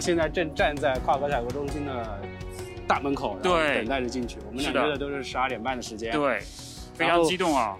现在正站在跨国采购中心的大门口，然后对等待着进去。我们俩是的约的都是十二点半的时间。，对，非常激动啊！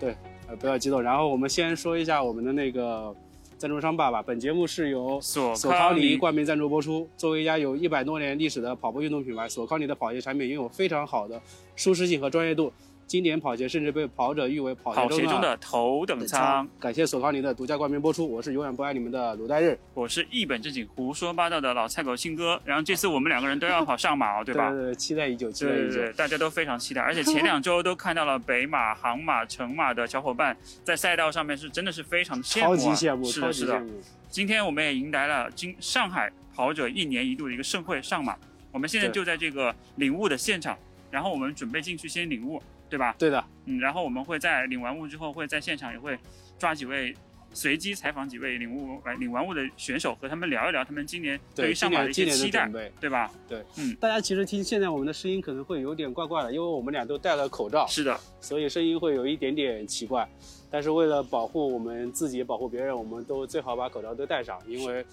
呃，不要激动。然后我们先说一下我们的那个赞助商爸爸。本节目是由索索康尼尼冠名赞助播出。作为一家有一百多年历史的跑步运动品牌，索康尼的跑鞋产品拥有非常好的舒适性和专业度。经典跑鞋甚至被跑者誉为跑跑鞋中的鞋中的头等舱。。感谢索康尼的独家冠名播出，我是永远不爱你们的鲁代日，我是一本正经胡说八道的老菜狗信哥。然后这次我们两个人都要跑上马哦，对吧？对对，期待已久，期待已久。对对对，大家都非常期待，而且前两周都看到了北马、杭马、成马的小伙伴在赛道上面是真的是非常的羡慕、啊，超级羡慕，是的，是的。今天我们也迎来了今上海跑者一年一度的一个盛会上马，我们现在就在这个领悟的现场，然后我们准备进去先领悟，对吧？对的，嗯，然后我们会在领完物之后，会在现场也会抓几位随机采访几位领物来领完物的选手，和他们聊一聊他们今年对于对，上马的一些期待对吧。对嗯？大家其实听现在我们的声音可能会有点怪怪的，因为我们俩都戴了口罩，是的，所以声音会有一点点奇怪。但是为了保护我们自己，保护别人，我们都最好把口罩都戴上，因为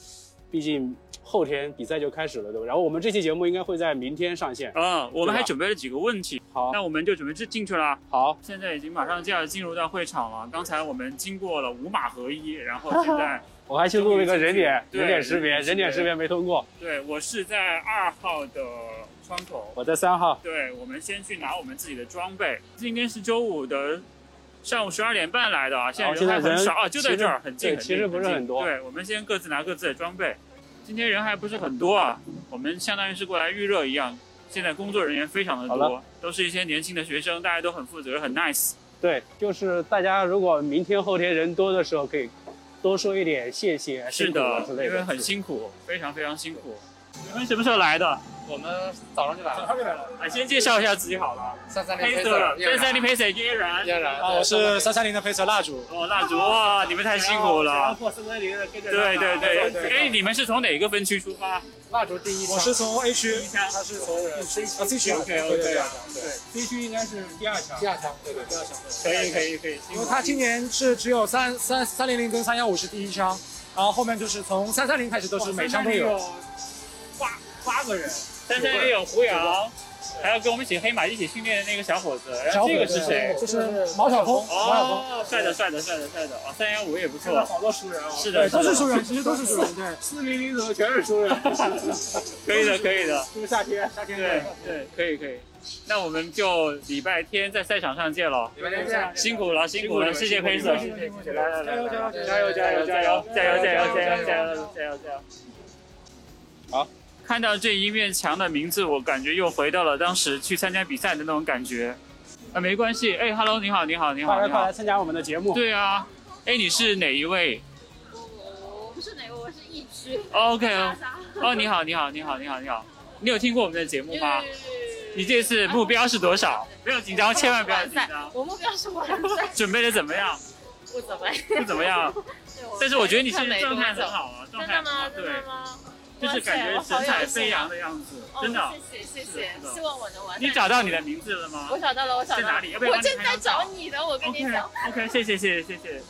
毕竟后天比赛就开始了，对吧？然后我们这期节目应该会在明天上线。嗯，我们还准备了几个问题，好，那我们就准备进进去了。好，现在已经马上就要进入到会场了，刚才我们经过了五马合一，然后现在 我还去录了一个人脸 人脸识别，人脸识别人脸识别没通过，对我是在二号的窗口。我在三号。对，我们先去拿我们自己的装备。今天是周五的上午十二点半来的啊，现在人还很少啊，就在这儿，很近。其实不是很多对，我们先各自拿各自的装备。今天人还不是很多啊，我们相当于是过来预热一样。现在工作人员非常的多，都是一些年轻的学生，大家都很负责，很 nice。对，就是大家如果明天后天人多的时候，可以多说一点谢谢、是之类的。因为很辛苦，非常非常辛苦。你们什么时候来的？我们早上就来了，早上就来了。啊，先介绍一下自己好了。三三零黑色黑色的，三三零配色嫣然。嫣然啊，我是三三零的配色蜡烛，哦，蜡烛哇，你们太辛苦了。破三三零的跟着对对对，对哎，你们是从哪个分区出发？蜡烛第一枪，我是从 A 区，枪他是从啊 C 区 OK，OK 对对对对，C 区应该是第二枪第。二枪，对对第二枪。可以可以可以，因为他今年是只有三三三零零跟三幺五是第一枪，然后后面就是从三三零开始都是每枪都有。八八个人，三三也有胡杨，还有跟我们一起黑马一起训练的那个小伙子，然后这个是谁？就是毛晓峰，毛晓峰，哦，帅的帅的帅的帅的，啊，三幺五也不错，好多熟人啊！是的，的都是熟人，其实都是熟人，对。四零零怎么全是熟人？可以的可以的，就是夏天，夏天对对，可以可以。那我们就礼拜天在赛场上见喽，礼拜天见。辛苦了辛苦了，谢谢黑色，辛苦辛苦来来来来，加油加油加油加油加油加油加油加油加油加油加油！好，看到这一面墙的名字，我感觉又回到了当时去参加比赛的那种感觉。啊，没关系，哎，Hello，你好，你好，你好，你好快来快来。参加我们的节目。对啊，哎，你是哪一位我我不是哪位，我是疫区。？OK，哦，你好，你好，你好，你好，你好。你有听过我们的节目吗？你这次目标是多少？不要紧张，千万不要紧张。我目标是完赛，准备的怎么样？不怎么样。不怎么样，但是我觉得你现在状态很好啊，状真的吗？态很好，真对，的吗？就是感觉神采飞扬的样子，真的。哦谢谢谢谢希望我能完成。你找到你的名字了吗我找到了，我找到了。在哪里要不要我正在找你的，我跟你？OK 讲。OK，谢谢谢谢谢谢。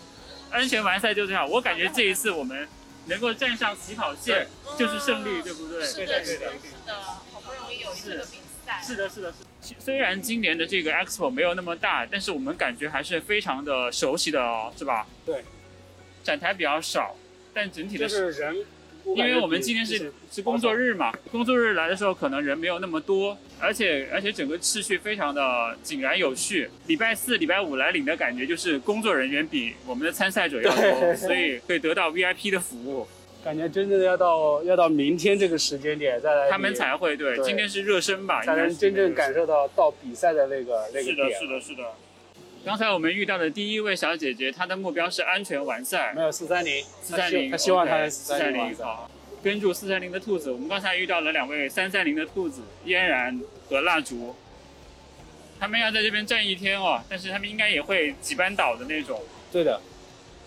安全完赛就这样，我感觉这一次我们能够站上起跑线就是胜利，对不对？是的，是的，是的，好不容易有这个比赛。是的，是的，是的。虽然今年的这个 Expo 没有那么大，但是我们感觉还是非常的熟悉的哦，是吧？对。展台比较少，但整体的就是人，因为我们今天是是工作日嘛，工作日来的时候可能人没有那么多，而且而且整个秩序非常的井然有序。礼拜四、礼拜五来领的感觉就是工作人员比我们的参赛者要多，所以可以得到 VIP 的服务，感觉真正的要到要到明天这个时间点再来，他们才会对。对今天是热身吧，才能真正感受到到比赛的那个那个是的，点。是的，是的。刚才我们遇到的第一位小姐姐，她的目标是安全完赛没，有四三零，四三零，她希望他四三零。好。跟住四三零的兔子，我们刚才遇到了两位三三零的兔子，嫣然和蜡烛。他们要在这边站一天哦，但是他们应该也会几班倒的那种。对的，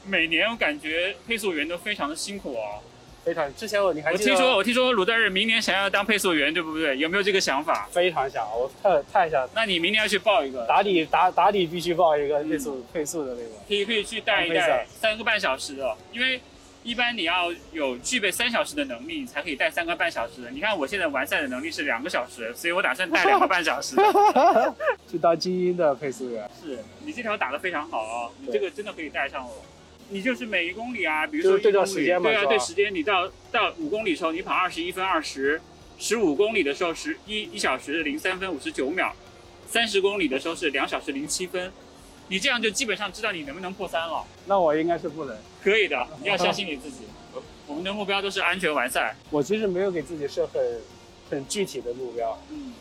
每年我感觉配速员都非常的辛苦哦。非常。之前我你还我听说我听说鲁代日明年想要当配速员，对不对？有没有这个想法？非常想，我太太想那你明年要去报一个，打底打打底必须报一个配速配速的那个。可以可以去带一带三个半小时的，因为一般你要有具备三小时的能力，你才可以带三个半小时的。你看我现在完赛的能力是两个小时，所以我打算带两个半小时 的。去当精英的配速员，是你这条打得非常好啊，你这个真的可以带上我。你就是每一公里啊，比如说就是对照一公里时间嘛对啊，对时间，你到到五公里的时候，你跑二十一分二十，十五公里的时候十一一小时零三分五十九秒，三十公里的时候是两小时零七分，你这样就基本上知道你能不能破三了。那我应该是不能。可以的，你要相信你自己。我们的目标都是安全完赛。我其实没有给自己设很很具体的目标。嗯，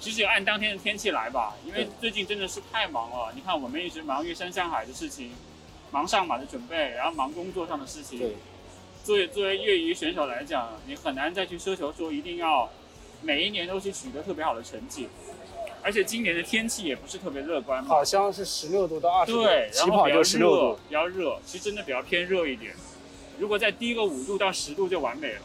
其实就按当天的天气来吧，因为最近真的是太忙了。你看，我们一直忙于山向海的事情，忙上马的准备，然后忙工作上的事情。对，作为作为业余选手来讲，你很难再去奢求说一定要每一年都去取得特别好的成绩。而且今年的天气也不是特别乐观嘛，好像是十六度到二十度，对，然后比较就十六热度。，比较热，其实真的比较偏热一点。如果再低个五度到十度就完美了。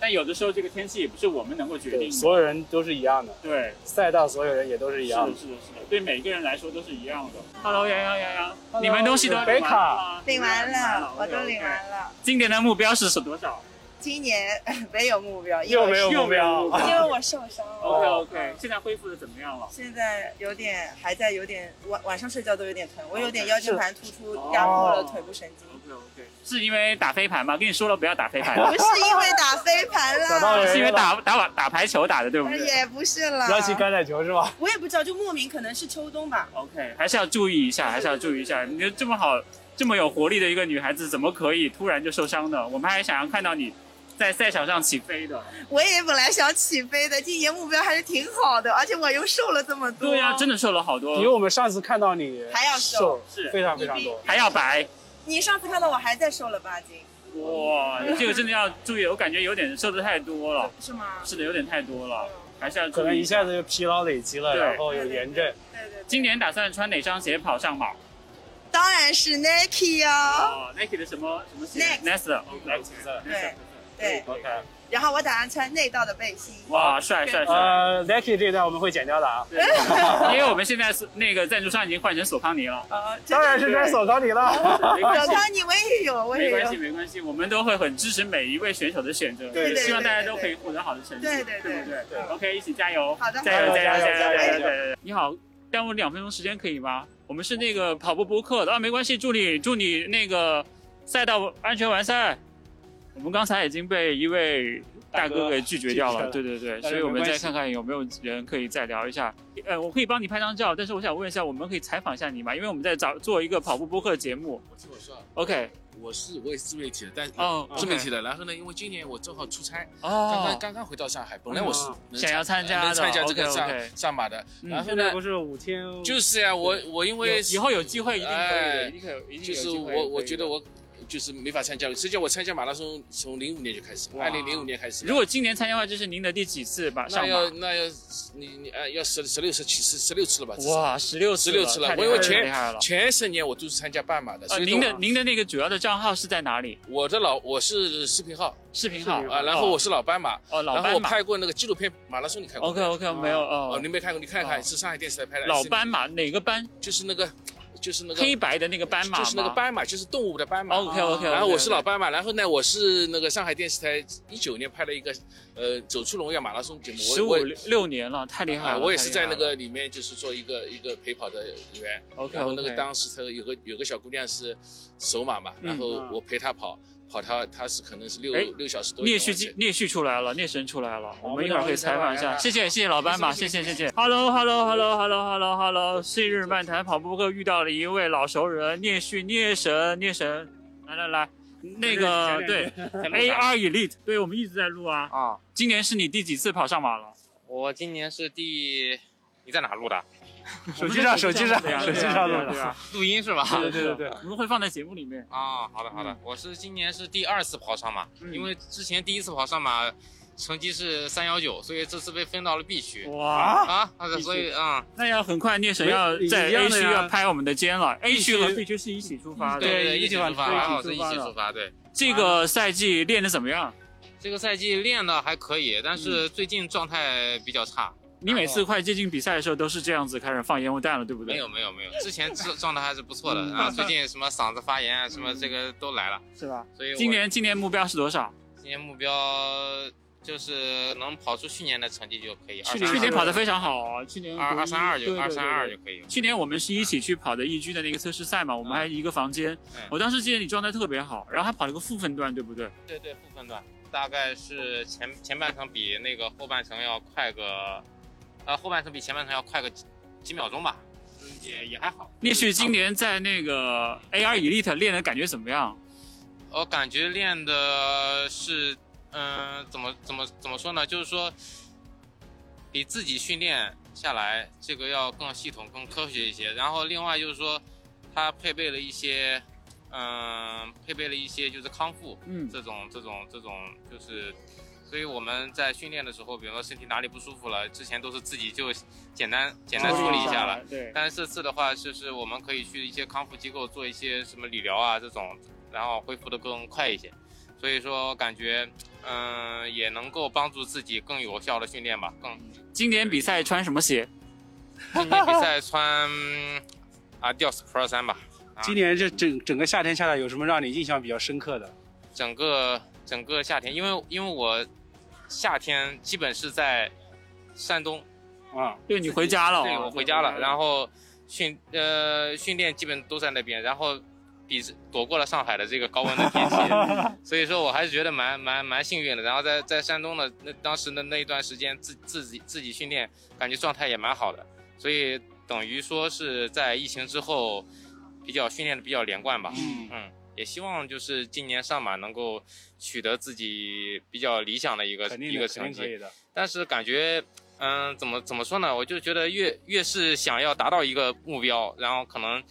但有的时候这个天气也不是我们能够决，定的。所有人都是一样的，对，赛道所有人也都是一样的。是的，是的，对每个人来说都是一样的。Hello，洋洋洋洋，Hello，你们东西都领完了吗领完了，我都领完了。今年的目标是是多少今年没有目标，因为我又没有目标，因为我受伤了。？OK OK，现在恢复的怎么样了？现在有点还在有点晚晚上睡觉都有点疼，我有点腰间盘突出压迫了腿部神经。是因为打飞盘吗？跟你说了不要打飞盘，不是因为打飞盘 了，找到人是因为打打打排球打的，对不对也不是了不。要去橄榄球是吧？我也不知道，就莫名可能是秋冬吧。？OK，还是要注意一下，还是要注意一下。你就这么好、这么有活力的一个女孩子，怎么可以突然就受伤呢？我们还想要看到你在赛场上起飞的。我也本来想起飞的，今年目标还是挺好的，而且我又瘦了这么多。对呀、真的瘦了好多比，我们上次看到你还要瘦瘦，是非常非常多。还要白。你上次看到我还在瘦了八斤，哇，这个真的要注意，我感觉有点瘦的太多了。是吗？是的，有点太多了，还是要注意可能一下子就疲劳累积了，对然后有炎症。对对对。今年打算穿哪双鞋跑上马？当然是 Nike 哦，哦，Nike 的什么什么鞋 Next？Next，蓝紫色。对对。OK，然后我打算穿内道的背心。哇，帅帅帅！呃，Nike 这一段我们会剪掉的啊，对 因为我们现在是那个赞助商已经换成索康尼了。啊，当然是穿索康尼了。没关系，小康尼我也有，我也有没关系，没关系，我们都会很支持每一位选手的选择，对对希望大家都可以获得好的成绩，对对对对不对对？OK，一起加油！好的加油，加油，加油加油，加油！加油加油！你好，耽误两分钟时间可以吗？我们是那个跑步播客的啊，没关系，祝你祝你那个赛道安全完赛。我们刚才已经被一位大哥给拒绝掉了，对对对，所以我们再看看有没有人可以再聊一下。呃，我可以帮你拍张照，但是我想问一下，我们可以采访一下你吗？因为我们在找做一个跑步播客节目。我听我说啊，OK，我是我也是自媒体的，但哦自媒体的。然后呢，因为今年我正好出差，刚哦刚，刚刚回到上海，本来我是想要参加的能参加这个上上马的。嗯然后呢不，是五天，就是呀，我我因为以后有机会一定可以就是我我觉得我就是没法参加了。实际上我参加马拉松从零五年就开始，哇二零零五年开始。如果今年参加的话，这是您的第几次吧？那上马？要那要你你呃要十十六十七十十六次了吧？哇，十六次了，16次了我因为前。前十年我都是参加半马的，呃，所以您的您的那个主要的账号是在哪里？我的老我是视频号视频号啊，然后我是老斑马，哦老然后我斑马。拍过那个纪录片马拉松，你看过 OK OK 没有哦，哦你，没看过？你看看，哦是上海电视台拍的。老斑马哪个斑？就是那个，就是那个黑白的那个斑马吗？就是那个斑马，就是动物的斑马。OK OK。然后我是老斑马，然后呢，我是那个上海电视台一九年拍了一个呃走出荣耀马拉松节目，十五六六年了，太厉害了。啊我也是在那个里面就是做一个一个陪跑的员，OK 然后那个。当时他有个有个小姑娘是首马嘛，嗯然后我陪她跑，跑他他是可能是六哎六小时多。聂旭聂旭出来了，聂神出来了，我们一会儿可以采访一下。谢谢谢谢老斑马，谢谢谢谢。Hello Hello Hello Hello Hello Hello，昔日漫谈跑步课遇到了一位老熟人，聂旭聂神聂神，来来来，那个对 AR Elite，对我们一直在录啊。啊，今年是你第几次跑上马了？我今年是第，你在哪录的？手机上手机上手机上录录音是吧？对对对对，我们会放在节目里面。啊，好的好的，我是今年是第二次跑上马，嗯因为之前第一次跑上马成绩是三幺九，所以这次被分到了 B 区。哇，啊，啊所以啊、那要很快聂神要在 A 区要拍我们的肩了，A 区和区 B 区是一起出发的。对对，一起出发一起出发，还好是一一起出发。对，这个赛季练的怎么样？这个赛季练的还可以，但是嗯最近状态比较差。你每次快接近比赛的时候都是这样子开始放烟雾弹了，对不对？没有没有没有，之前状状态还是不错的，然后最近什么嗓子发炎啊，什么这个都来了，是吧？所以今年今年目标是多少？今年目标就是能跑出去年的成绩就可以。去年去年跑得非常好啊，去年二二三二就二三二就可以。去年我们是一起去跑的易居的那个测试赛嘛，我们还一个房间。嗯我当时记得你状态特别好，然后还跑了个负分段，对不对？对对，负分段大概是前前半程比那个后半程要快个，呃，后半程比前半程要快个几几秒钟吧，也也还好。聂旭今年在那个 AR Elite 练的感觉怎么样？我感觉练的是，嗯、怎么怎么怎么说呢？就是说，比自己训练下来，这个要更系统、更科学一些。然后另外就是说，它配备了一些，嗯、配备了一些就是康复，嗯，这种这种这种就是，所以我们在训练的时候，比如说身体哪里不舒服了，之前都是自己就简单简单处理一下了。。对，但是这次的话，就是我们可以去一些康复机构做一些什么理疗啊这种，然后恢复的更快一些。所以说感觉，嗯、也能够帮助自己更有效的训练吧。更今年比赛穿什么鞋？今年比赛穿 Adidas Pro 三吧。啊今年这整整个夏天下来，有什么让你印象比较深刻的？整个整个夏天，因为因为我夏天基本是在山东，啊，对你回家了。哦，对我回家了，然后后训呃训练基本都在那边，然后比躲过了上海的这个高温的天气，所以说我还是觉得蛮蛮蛮幸运的。然后在在山东的那当时的那一段时间自自己自己训练，感觉状态也蛮好的，所以等于说是在疫情之后比较训练的比较连贯吧。嗯。嗯，也希望就是今年上马能够取得自己比较理想的一个的，一个成绩。但是感觉，嗯，怎么怎么说呢？我就觉得越越是想要达到一个目标，然后可能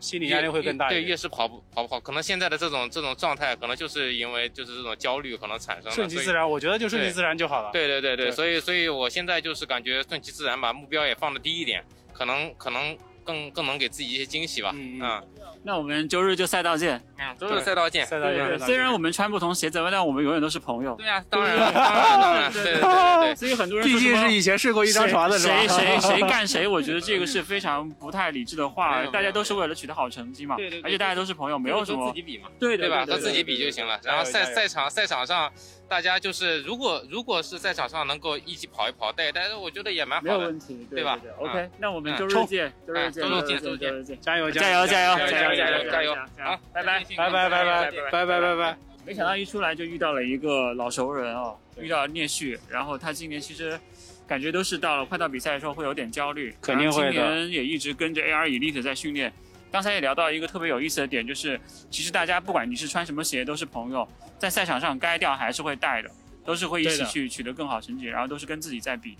心理压力会更大对。越是跑不跑不好，可能现在的这种这种状态，可能就是因为就是这种焦虑可能产生的。顺其自然，我觉得就顺其自然就好了。对对对对，对所以所以我现在就是感觉顺其自然，把目标也放的低一点，可能可能更更能给自己一些惊喜吧。嗯嗯嗯那我们周日就赛道见。嗯，周日赛道见。赛道见。虽然我们穿不同鞋子，但我们永远都是朋友。对呀、当然当然当然，对对对对对。所以很多人毕竟是以前睡过一张床的？谁谁 谁干谁，我觉得这个是非常不太理智的话。大家都是为了取得好成绩嘛，对对对而且大家都是朋友，没有什么自己比嘛。对对吧？对和自己比就行了。然后赛赛场赛场上，大家就是如果如果是在场上能够一起跑一跑，对但是我觉得也蛮好的，没有问题，对吧？OK，那我们周日见，周日见，周日见，周日见，加油，加油，加油，加油，加油，加油，好，拜拜，拜拜，拜拜，拜拜，拜拜，没想到一出来就遇到了一个老熟人哦，遇到聂旭，然后他今年其实感觉都是到了快到比赛的时候会有点焦虑，肯定会的。也一直跟着 A R Elite 在训练。刚才也聊到一个特别有意思的点，就是其实大家不管你是穿什么鞋，都是朋友，在赛场上该掉还是会带的，都是会一起去取得更好成绩，然后都是跟自己在比。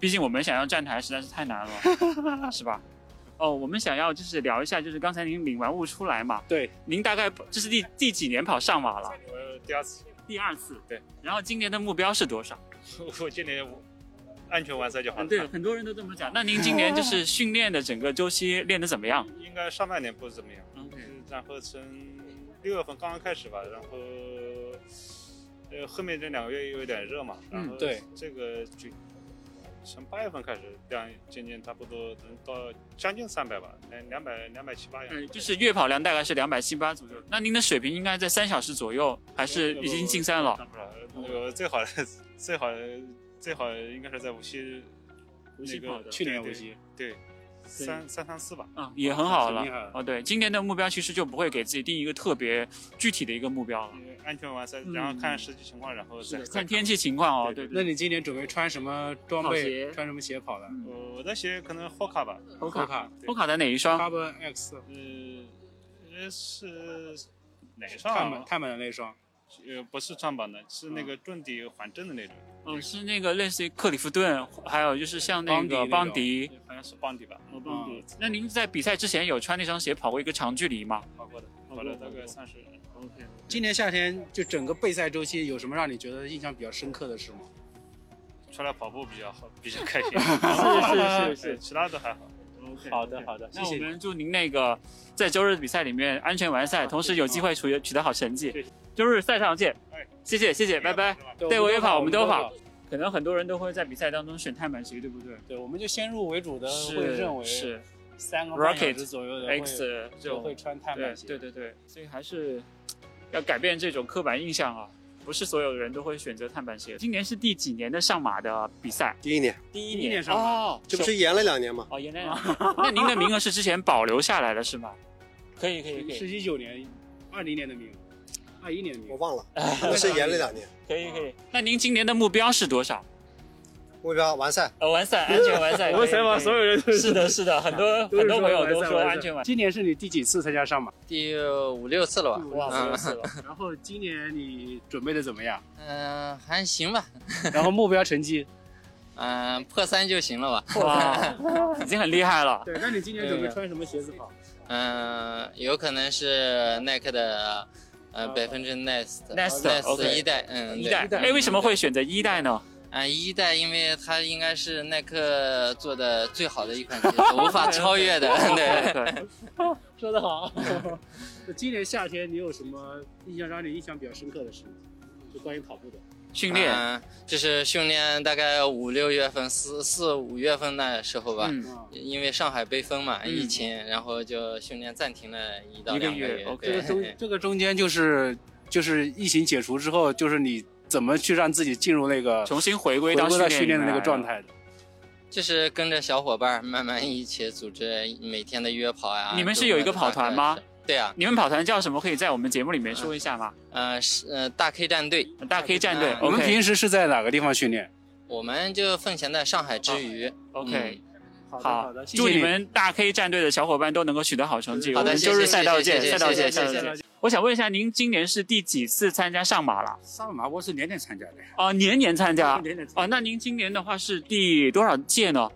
毕竟我们想要站台实在是太难了，是吧？哦，我们想要就是聊一下，就是刚才您领完物出来嘛，对，您大概这是第第几年跑上马了？我第二次，第二次，对。然后今年的目标是多少？我今年安全完赛就好了。嗯，对，很多人都这么讲。那您今年就是训练的整个周期练得怎么样？应该上半年不是怎么样，OK 然后从六月份刚刚开始吧，然后呃后面这两个月又有点热嘛，然后嗯对这个就从八月份开始量渐渐差不多能到将近三百吧，两两百两百七八样。嗯，就是月跑量大概是两百七八左右。那您的水平应该在三小时左右，还是已经进三了？那个最好的最好最好应该是在无锡无锡跑的去年无锡，对三三三四吧。嗯，也很好了很厉害。哦，对，今年的目标其实就不会给自己定一个特别具体的一个目标了，呃安全完赛，嗯然后看实际情况，然后再看天气情况哦。对那你今年准备穿什么装备？穿什么鞋跑的嗯我我的鞋可能 Hoka 吧，，Hoka Hoka 的哪一双？Carbon X 呃，呃是哪一双板？碳板的那双，呃，不是长板的，是那个重底缓震的那种，嗯，是那个类似于克里夫顿，还有就是像那个邦邦迪迪。好像是邦迪吧，哦，邦迪。那您在比赛之前有穿那双鞋跑过一个长距离吗跑过的，跑了大概三十。？OK。今年夏天就整个备赛周期有什么让你觉得印象比较深刻的事吗？出来跑步比较好，比较开心。是是是是其他都还好。OK，好的好的那谢谢我们祝您那个在周日比赛里面安全完赛，同时有机会取取得好成绩。周日赛场见，哎谢谢谢谢，拜拜。对，我也跑，我们都跑。。可能很多人都会在比赛当中选碳板鞋，对不对？对，我们就先入为主的是会认为是三个半小 Rocket 时左右的 X 就会穿碳板鞋。对对对，所以还是要改变这种刻板印象啊，不是所有人都会选择碳板鞋。今年是第几年的上马的比赛？第一年，第一第一年上马哦，这不是延了两年吗？哦，延了两年 那您的名额是之前保留下来的是吗？可以可以可是以一九年、二零年的名额，二一年的。我忘了，应该是延了两年。可以可以。那您今年的目标是多少？目标完赛，呃，完赛，安全完赛。我们采访所有人都是的，是的，很多 很多朋友都说安全完。今年是你第几次参加上马？第五六次了吧？哇，五六次了。然后今年你准备的怎么样？嗯、还行吧，然后目标成绩？嗯、破三就行了吧？哇，已经很厉害了。对，那你今年准备穿什么鞋子跑？嗯、有可能是耐克的，呃，百分之 Nest Nest，OK 一代，嗯，一代，哎，为什么会选择一代呢？啊、一代，因为它应该是耐克做的最好的一款鞋子，无法超越的，对。对，说得好。今年夏天你有什么印象让你印象比较深刻的事？就关于跑步的。训练，嗯、就是训练大概五六月份、四四五月份那时候吧，因为上海被封嘛，嗯疫情，然后就训练暂停了一到两个月这个中对，这个中间就是就是疫情解除之后，就是你怎么去让自己进入那个重新回归回到归到训练的那个状态的？就是跟着小伙伴慢慢一起组织每天的约跑呀。你们是有一个跑团吗？对啊，你们跑团叫什么？可以在我们节目里面说一下吗？呃是呃大 K 战队，大 K 战队嗯我们平时是在哪个地方训练？我们就奉贤在上海之余。OK，好的好好的，祝你们大 K 战队的小伙伴都能够取得好成绩。好的我们周日谢谢赛道见，赛道见，谢谢赛道见。我想问一下，您今年是第几次参加上马了？上马我是年年参加的，哦，年年参加。年年哦，那您今年的话是第多少届呢？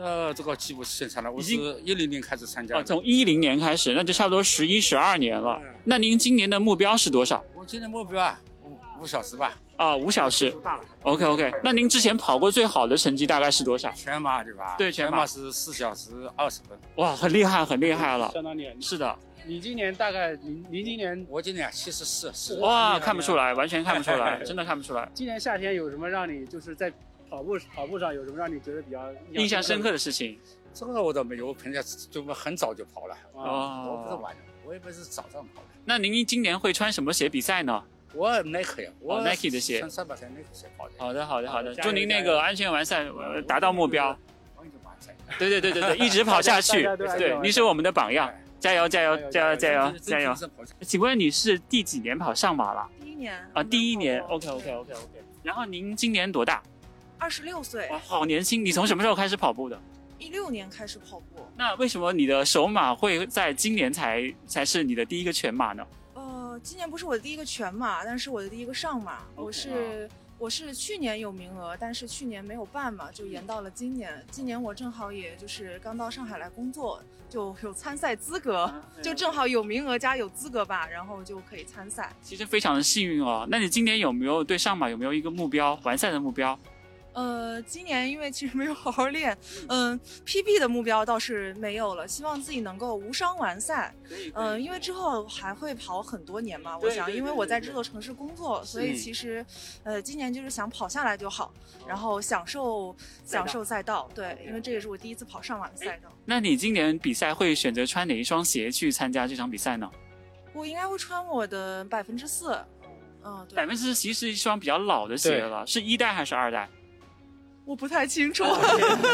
呃，这个记不清楚了，我是一零年开始参加哦，的。从一零年开始，那就差不多十一、十二年了。那您今年的目标是多少？我今年目标啊，五五小时吧，啊，五小时。大了。OK OK，那您之前跑过最好的成绩大概是多少？全马对吧？对全马是四小时二十分。哇，很厉害，很厉害了。相当厉害。是的，你今年大概您您今年我今年七十四，是哇，看不出来，完全看不出来，真的看不出来。今年夏天有什么让你就是在跑步跑步上有什么让你觉得比较印象深刻的事情这个我倒没有，我平常就很早就跑了。啊？我不是哦。晚的，我也不是早上跑的。那您今年会穿什么鞋比赛呢？我耐克呀，我哦，Nike 的鞋穿三百三耐克鞋跑的。好的，好的，好的，祝您那个安全完赛，呃，达到目标。对对对对对，一直跑下去对，完赛您是我们的榜样，加油加油加油加油加油！请问你是第几年跑上马了？第一年啊，第一年。OK OK OK OK。然后您今年多大？二十六岁哇，，好年轻！你从什么时候开始跑步的？一六年开始跑步。那为什么你的首马会在今年才才是你的第一个全马呢？呃，今年不是我的第一个全马，但是我的第一个上马。我是我是去年有名额，但是去年没有办嘛，就延到了今年。今年我正好也就是刚到上海来工作，就有参赛资格，就正好有名额加有资格吧，然后就可以参赛。其实非常的幸运哦。那你今年有没有对上马有没有一个目标，完赛的目标？呃，今年因为其实没有好好练，嗯、p b 的目标倒是没有了，希望自己能够无伤完赛。嗯、因为之后还会跑很多年嘛，我想，因为我在这座城市工作，所以其实，呃，今年就是想跑下来就好，然后享受享受赛道。对，因为这也是我第一次跑上马的赛道。那你今年比赛会选择穿哪一双鞋去参加这场比赛呢？我应该会穿我的百分之四，嗯，对百，分之四其实是一双比较老的鞋了，是一代还是二代？我不太清楚。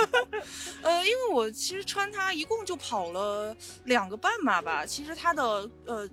呃，因为我其实穿它一共就跑了两个半马吧，其实它的呃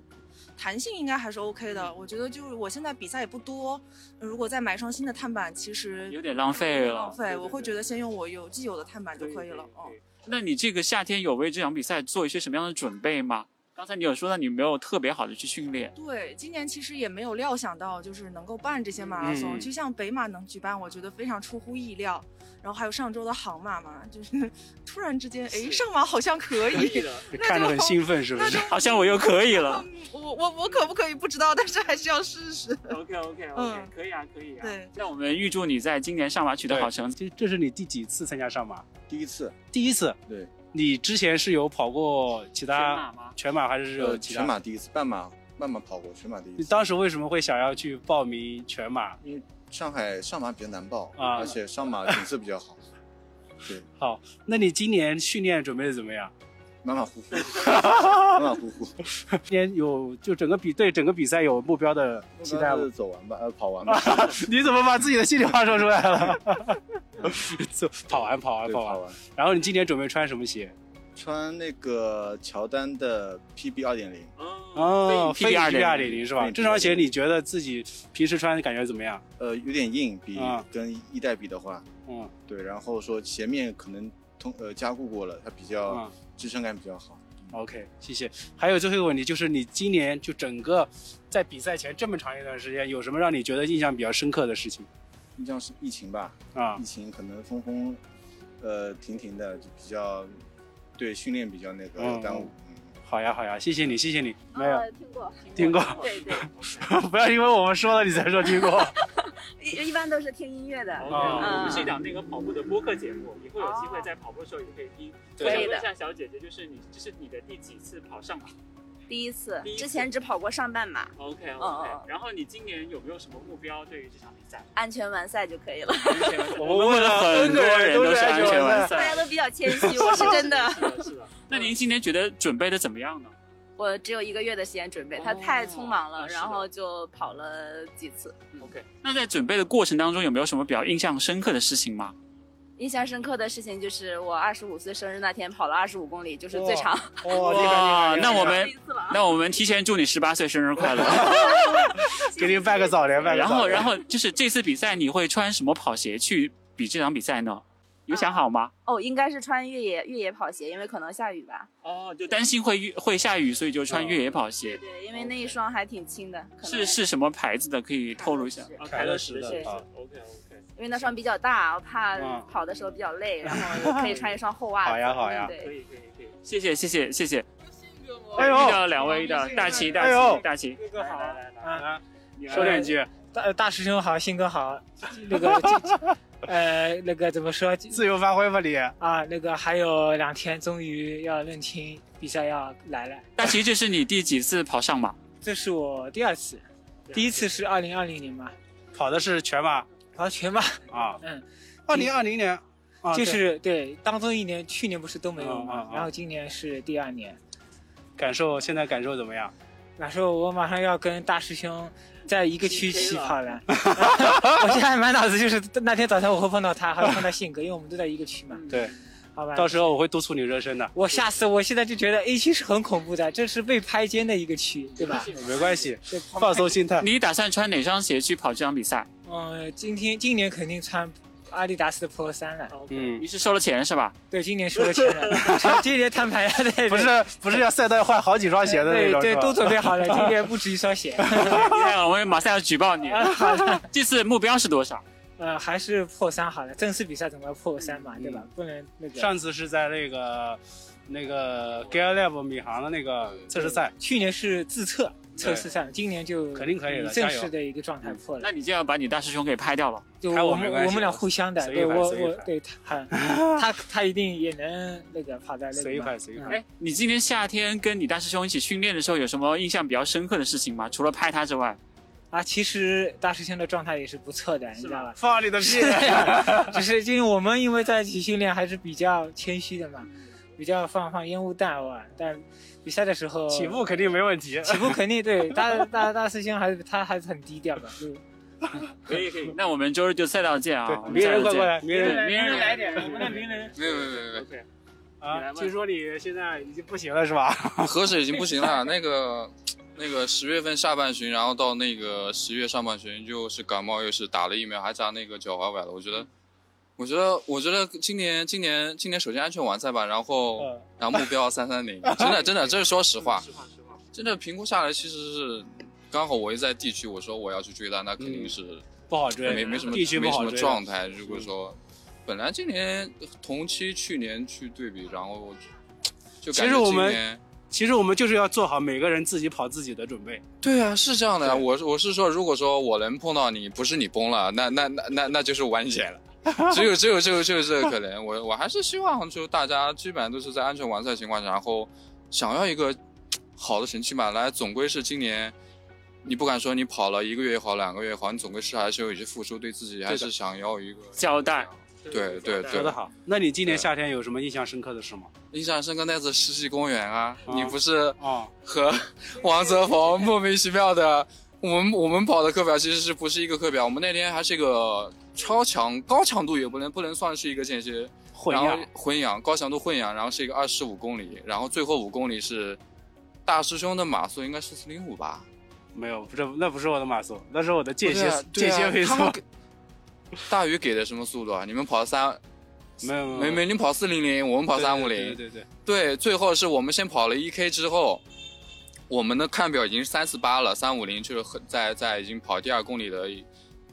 弹性应该还是 OK 的。我觉得就是我现在比赛也不多，呃如果再买一双新的碳板，其实有点浪费了浪费，我会觉得先用我有既有的碳板就可以了。哦，那你这个夏天有为这场比赛做一些什么样的准备吗？刚才你有说到你没有特别好的去训练，对，今年其实也没有料想到就是能够办这些马拉松，嗯就像北马能举办，我觉得非常出乎意料。然后还有上周的杭马嘛，就是 突然之间，哎，上马好像可以，看着很兴奋，是不是？好像我又可以了。我我我可不可以不知道，但是还是要试试。OK OK OK，、嗯可以啊，可以啊。对，那我们预祝你在今年上马取得好成绩。这这是你第几次参加上马？第一次，第一次。对，你之前是有跑过其他全马吗全马还是有呃，其他？全马第一次，半马半马跑过，全马第一次你。当时为什么会想要去报名全马？因为上海上马比较难报啊而且上马景色比较好。对，好，那你今年训练准备的怎么样？马马虎虎，马马虎虎。今年有就整个比对整个比赛有目标的期待吗？走完吧，呃，跑完吧。你怎么把自己的心里话说出来了？跑完跑完。跑完。然后你今年准备穿什么鞋？穿那个乔丹的 PB 二点零，哦，PB 机二点零是吧？这双鞋你觉得自己平时穿感觉怎么样？呃，有点硬，比啊跟一代比的话，嗯对，然后说鞋面可能通呃加固过了，它比较嗯支撑感比较好。，OK，谢谢。还有最后一个问题就是，你今年就整个在比赛前这么长一段时间，有什么让你觉得印象比较深刻的事情印象是疫情吧，啊疫？情可能风风呃停停的，就比较对训练比较那个嗯耽误。嗯好呀好呀，谢谢你谢谢你。没有呃，听过，听过，对 对，不要因为我们说了你才说听过。一一般都是听音乐的。啊我们是一档那个跑步的播客节目，以后有机会在跑步的时候也可以听。我想问一下小姐姐，就是你这是你的第几次跑上马第一次一，次之前只跑过上半马，？OK 嗯 OK，、嗯然后你今年有没有什么目标对于这场比赛？安全完赛就可以了。我们问了很多人都是安全完赛，大家都比较谦虚，我是真的。是的，是的。那您今年觉得准备的怎么样呢？我只有一个月的时间准备，他太匆忙了，哦然后就跑了几次。OK，那在准备的过程当中，有没有什么比较印象深刻的事情吗？印象深刻的事情就是我二十五岁生日那天跑了二十五公里，就是最长。哇！那我们那我们提前祝你十八岁生日快乐。给你拜个早年，拜个然后，早年。然后就是这次比赛你会穿什么跑鞋去比这场比赛呢？有想好吗？哦，应该是穿越野越野跑鞋，因为可能下雨吧。哦，就担心会会下雨，所以就穿越野跑鞋。对，因为那一双还挺轻的，是是什么牌子的？可以透露一下。凯凯乐石的对啊 OK OK。因为那双比较大，我怕嗯跑的时候比较累，然后可以穿一双厚袜子。好呀好呀可以可以可以，谢谢谢谢谢谢。哎呦遇到两位的大齐大齐大齐，哥好来来说两句，大大师兄好，新哥好，那个呃那个怎么说自由发挥吧你。啊？那个还有两天，终于要认清比赛要来了。大齐，这是你第几次跑上马？这是我第二次，第一次是二零二零年嘛，跑的是全马跑全吧，啊，嗯，二零二零年。啊，就对。是对，当中一年去年不是都没有吗然后今年是第二年，感受现在感受怎么样？那时候我马上要跟大师兄在一个区起跑了，我现在满脑子就是那天早上我会碰到他，还会碰到信哥，因为我们都在一个区嘛，对，好吧。到时候我会督促你热身的，我下次！我现在就觉得 A 区是很恐怖的，这是被拍肩的一个区，对吧？没关系，放松心态。你打算穿哪双鞋去跑这场比赛？嗯，今天今年肯定穿阿迪达斯的 Pro 三了。嗯你是收了钱是吧？对，今年收了钱了，今年摊牌了，对，不是不是要赛道换好几双鞋的那种，对对，都准备好了，今年不止一双鞋。我们马上要举报你。好的，这次目标是多少？呃，还是破三好了，正式比赛总要破三嘛，对吧？不能那个。上次是在那个那个 Gear Lab 米航的那个测试赛，去年是自测测试赛，今年就肯定可以了正式的一个状态破了。那你就要把你大师兄给拍掉了。就拍我我没关系们我们俩互相的，对我我对他 他他一定也能那个跑在那个随意嘛拍随意拍嗯哎，你今年夏天跟你大师兄一起训练的时候，有什么印象比较深刻的事情吗？除了拍他之外，啊，其实大师兄的状态也是不错的，你知道吧？放你的屁！只是因为我们因为在一起训练还是比较谦虚的嘛，比较放放烟雾弹哇，但比赛的时候起步肯定没问题，起步肯定对大大大师兄还是他还是很低调的，就 可以可以。那我们周日就赛道见啊！名人过来，名人对名人来点，我们的名人没有没有没有没有，OK，啊！听说你现在已经不行了是吧？河水已经不行了，那个那个十月份下半旬，然后到那个十月上半旬，就是感冒，又是打了疫苗，还扎那个脚踝崴了。我觉得，我觉得，我觉得今年今年今年首先安全完赛吧，然后嗯然后目标三三零，真的真的，这是说 实话，真的评估下来其实是刚好我一在地区，我说我要去追他，那肯定是不好追，没没什么没什么。状态。如果说本来今年同期去年去对比，然后就其感觉实我们今年其实我们就是要做好每个人自己跑自己的准备。对啊，是这样的呀。我我是说，如果说我能碰到你，不是你崩了，那那那那那就是完险了。只有只有只有只有这个可能。我我还是希望就大家基本上都是在安全完赛的情况下，然后想要一个好的成绩嘛。来，总归是今年，你不敢说你跑了一个月也好，两个月也好，你总归是还是有一些付出，对自己还是想要一个交代。对对对，说得好。那你今年夏天有什么印象深刻的事吗？印象深刻那次世纪公园啊，啊你不是啊和 王泽鹏莫名其妙的，我们我们跑的课表其实是不是一个课表？我们那天还是一个超强高强度，也不能不能算是一个间歇混氧然后混氧高强度混氧，然后是一个二十五公里，然后最后五公里是大师兄的码速应该是四零五吧？没有，不是，那不是我的码速，那是我的间歇、啊啊间歇配速大鱼给的什么速度啊？你们跑三没有没没，你跑四零零，我们跑三五零。对对对对，最后是我们先跑了一 K 之后，我们的看表已经三四八了，三五零就是很在在已经跑第二公里的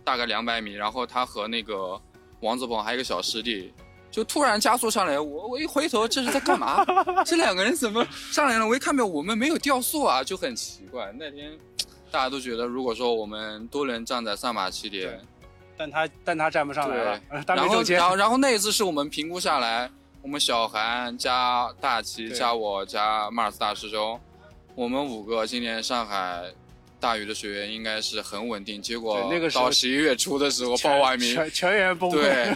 大概两百米，然后他和那个王子鹏还有一个小师弟。就突然加速上来，我我一回头，这是在干嘛？这两个人怎么上来了？我一看表，我们没有掉速啊，就很奇怪。那天大家都觉得，如果说我们都能站在上马起点，但他但他站不上来了，然后没中签。然后然后那一次是我们评估下来，我们小韩加大齐加我加马尔斯大师兄，我们五个今年上海大宇的学员应该是很稳定。结果到十一月初的时候报外名，全全员崩溃对，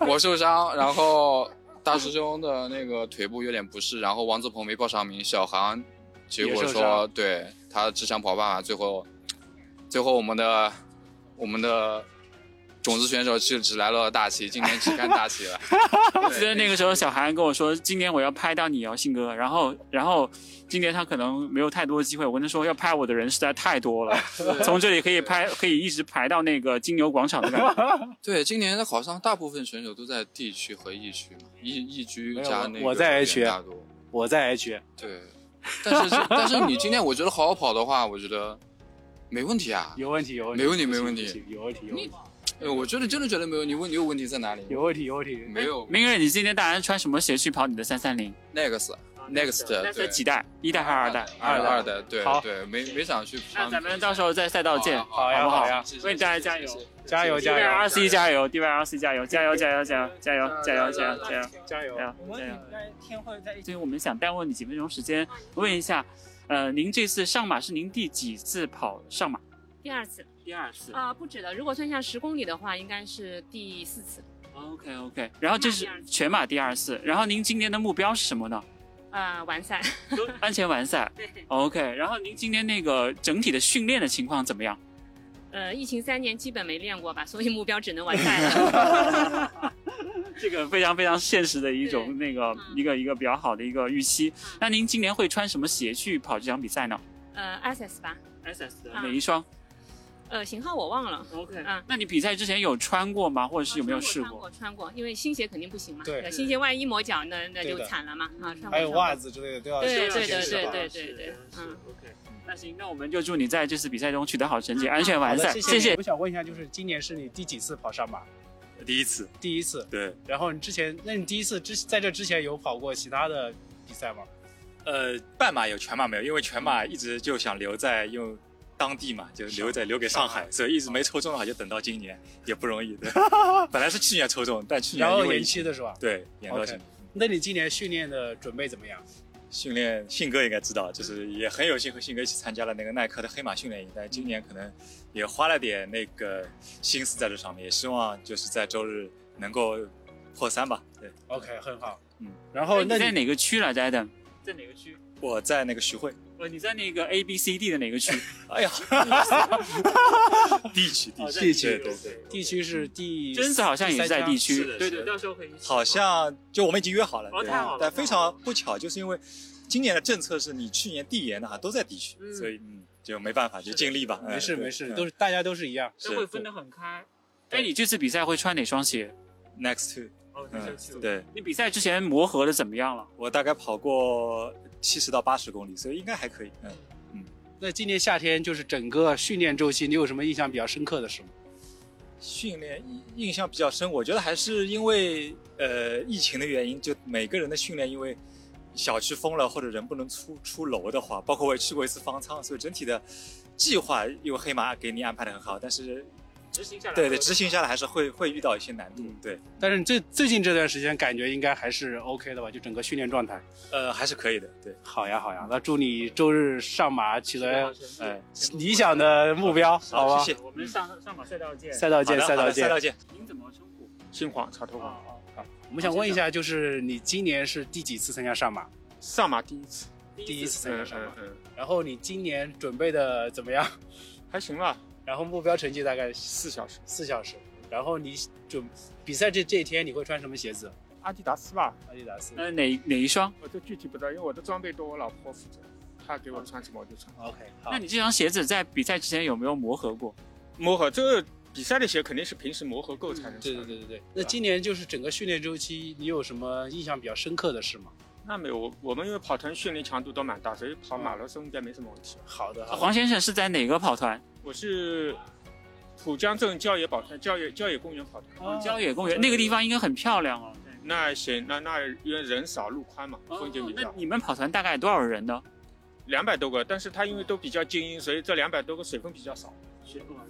我受伤，然后大师兄的那个腿部有点不适，然后王泽鹏没报上名，小韩结果说对他只想跑半马，最后最后我们的我们的种子选手就只来了大旗，今年只干大旗了。我记得那个时候小韩跟我说，今年我要拍到你哦，信哥。然后，然后今年他可能没有太多机会。我跟他说，要拍我的人实在太多了，从这里可以拍，可以一直排到那个金牛广场的感觉。对，今年好像大部分选手都在 D 区和 E 区嘛，E E 区加那个我在 H，区。我在 H。对，但是但是你今天我觉得好好跑的话，我觉得没问题啊。有问题，有问题，没问题，没问题。有问题，有问题，哎，我真的真的觉得没有，你问你有问题在哪里？有问题，有问题。没有明儿，你今天打算穿什么鞋去跑你的三三零？Next Next 对几代？一代还是二代？二代二代，对好对，没没想去穿。那咱们到时候在赛道见，好呀不好好呀为大家加油，加油加油 r c 加油，DYRC 加油，加油加油加油加油加油加油加油加油！加油！我加油！天会在一起。所以我们想耽误你几分钟时间，问一下，呃，您这次上马是您第几次跑上马？第二次第二次啊、不止的。如果算下十公里的话，应该是第四次。OK OK，然后这是全马第二次，然后您今年的目标是什么呢？啊、完赛。安全 完赛。OK，然后您今年那个整体的训练的情况怎么样？呃，疫情三年基本没练过吧，所以目标只能完赛了。这个非常非常现实的一种那个一个一个比较好的一个预期。那您今年会穿什么鞋去跑这场比赛呢呃，SS 吧。？SS 哪一双？呃，型号我忘了。OK，嗯，那你比赛之前有穿过吗？或者是有没有试穿过？穿过，因为新鞋肯定不行嘛。对呃新鞋万一磨脚，那那就惨了嘛。啊，还有袜子之类的都要对都要对对对对对对，嗯。OK，那行，那我们就祝你在这次比赛中取得好成绩，安全完赛。谢谢我。想问一下，就是今年是你第几次跑上马？第一次，第一次。对，然后你之前，那你第一次之在这之前有跑过其他的比赛吗？呃，半马有，全马没有，因为全马一直就想留在用当地嘛，就留在留给上海，所以一直没抽中的话，就等到今年，也不容易。对，本来是去年抽中，但去年然后延期的是吧？对，延到今年。那你今年训练的准备怎么样？训练，信哥应该知道，就是也很有幸和信哥一起参加了那个耐克的黑马训练营，但今年可能也花了点那个心思在这上面，也希望就是在周日能够破三吧。对 OK，很好。嗯，然后那你你在哪个区来着，Adam？在哪个区？我在那个徐汇。呃，你在那个 A B C D 的哪个区？哎呀，地区地区。地区对对对，地区是第真子好像也是在地区对对到时候可以好像就我们已经约好了，对哦太好了但非常不巧，就是因为今年的政策是你去年递延的哈都在地区，所以嗯就没办法，就尽力吧。没事没事，嗯。都是大家都是一样。都会分得很开。哎，你这次比赛会穿哪双鞋？Next two，哦对，你比赛之前磨合的怎么样了？我大概跑过七十到八十公里，所以应该还可以。嗯嗯，那今年夏天就是整个训练周期，你有什么印象比较深刻的事吗？训练印印象比较深，我觉得还是因为呃疫情的原因，就每个人的训练因为小区封了或者人不能出出楼的话，包括我也去过一次方舱，所以整体的计划因为黑马给你安排的很好，但是执行下来对对执行下来还是会会遇到一些难度，对，但是最最近这段时间感觉应该还是 OK 的吧？就整个训练状态。呃，还是可以的，对。好呀好呀，那祝你周日上马取得呃理想的目标，好吧？我们上上马赛道见。赛道见，赛道见，赛道见。您怎么称呼？姓黄，草头黄。好，我们想问一下，就是你今年是第几次参加上马？上马第一次。第一次参加上马。嗯嗯然后你今年准备的怎么样？还行吧。然后目标成绩大概四小时。四小时。然后你准比赛这这一天你会穿什么鞋子？阿迪达斯吧。阿迪达斯。呃，哪哪一双？我这具体不知道，因为我的装备都我老婆负责，她给我穿什么我就穿。OK，好那你这双鞋子在比赛之前有没有磨合过？磨合，这个比赛的鞋肯定是平时磨合够才能穿。对对对对对。那今年就是整个训练周期，你有什么印象比较深刻的事吗？那没有，我我们因为跑团训练强度都蛮大，所以跑马拉松应该没什么问题。好的，黄先生是在哪个跑团？我是浦江镇郊野跑团，郊野郊野公园跑团。郊野公园那个地方应该很漂亮哦。那行，那那因为人少路宽嘛，风景比较。那你们跑团大概多少人呢？两百多个，但是他因为都比较精英，所以这两百多个水分比较少。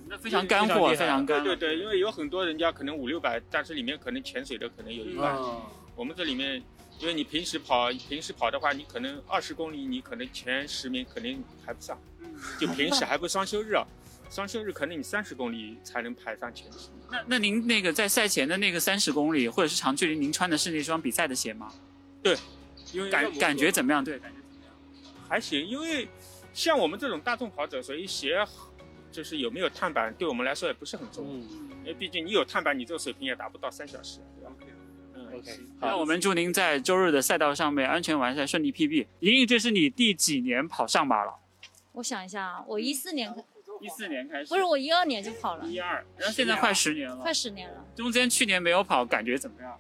那非常干货，非常干。对对对，因为有很多人家可能五六百，但是里面可能潜水的可能有一万。我们这里面，因为你平时跑平时跑的话，你可能二十公里，你可能前十名肯定排不上，就平时还不双休日啊。双休日可能你三十公里才能排上前十。那那您那个在赛前的那个三十公里或者是长距离，您穿的是那双比赛的鞋吗？对，因为感感觉怎么样？对，感觉怎么样？还行，因为像我们这种大众跑者，所以鞋就是有没有碳板对我们来说也不是很重要。因为毕竟你有碳板，你这个水平也达不到三小时，对，OK。那我们祝您在周日的赛道上面安全完赛，顺利 PB。莹莹，这是你第几年跑上马了？我想一下啊，我一四年一四年开始，不是我一二年就跑了，一二，然后现在快十年了，快十年了。中间去年没有跑，感觉怎么样？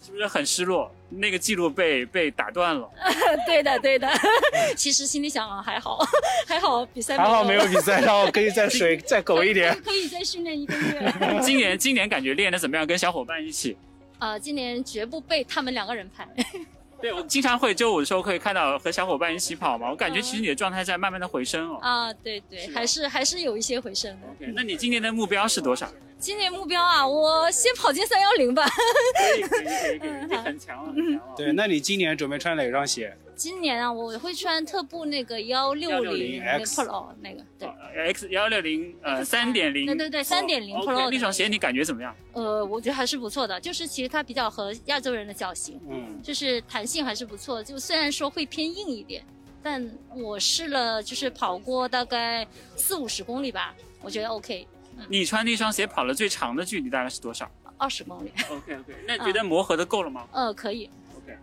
是不是很失落？那个记录被被打断了。对的，对的。其实心里想啊，还好，还好比赛还好没有比赛，然后可以再水再苟一点。可以再训练一个月。今年今年感觉练的怎么样？跟小伙伴一起？呃，今年绝不被他们两个人拍。对，我经常会周五的时候可以看到和小伙伴一起跑嘛，我感觉其实你的状态在慢慢的回升哦。啊，对对，还是还是有一些回升的。OK，那你今年的目标是多少？今年目标啊，我先跑进三幺零吧。可以可以可以可以，你很强很强哦。对，那你今年准备穿哪双鞋？今年啊，我会穿特步那个幺六零 Pro 那个，对，X 幺六零呃三点零，对对对，三点零 Pro 那双鞋你感觉怎么样？呃，我觉得还是不错的，就是其实它比较合亚洲人的脚型，嗯，就是弹性还是不错。就虽然说会偏硬一点，但我试了，就是跑过大概四五十公里吧，我觉得 OK。你穿那双鞋跑了最长的距离大概是多少？二十公里。OK OK，那觉得磨合的够了吗？呃，可以。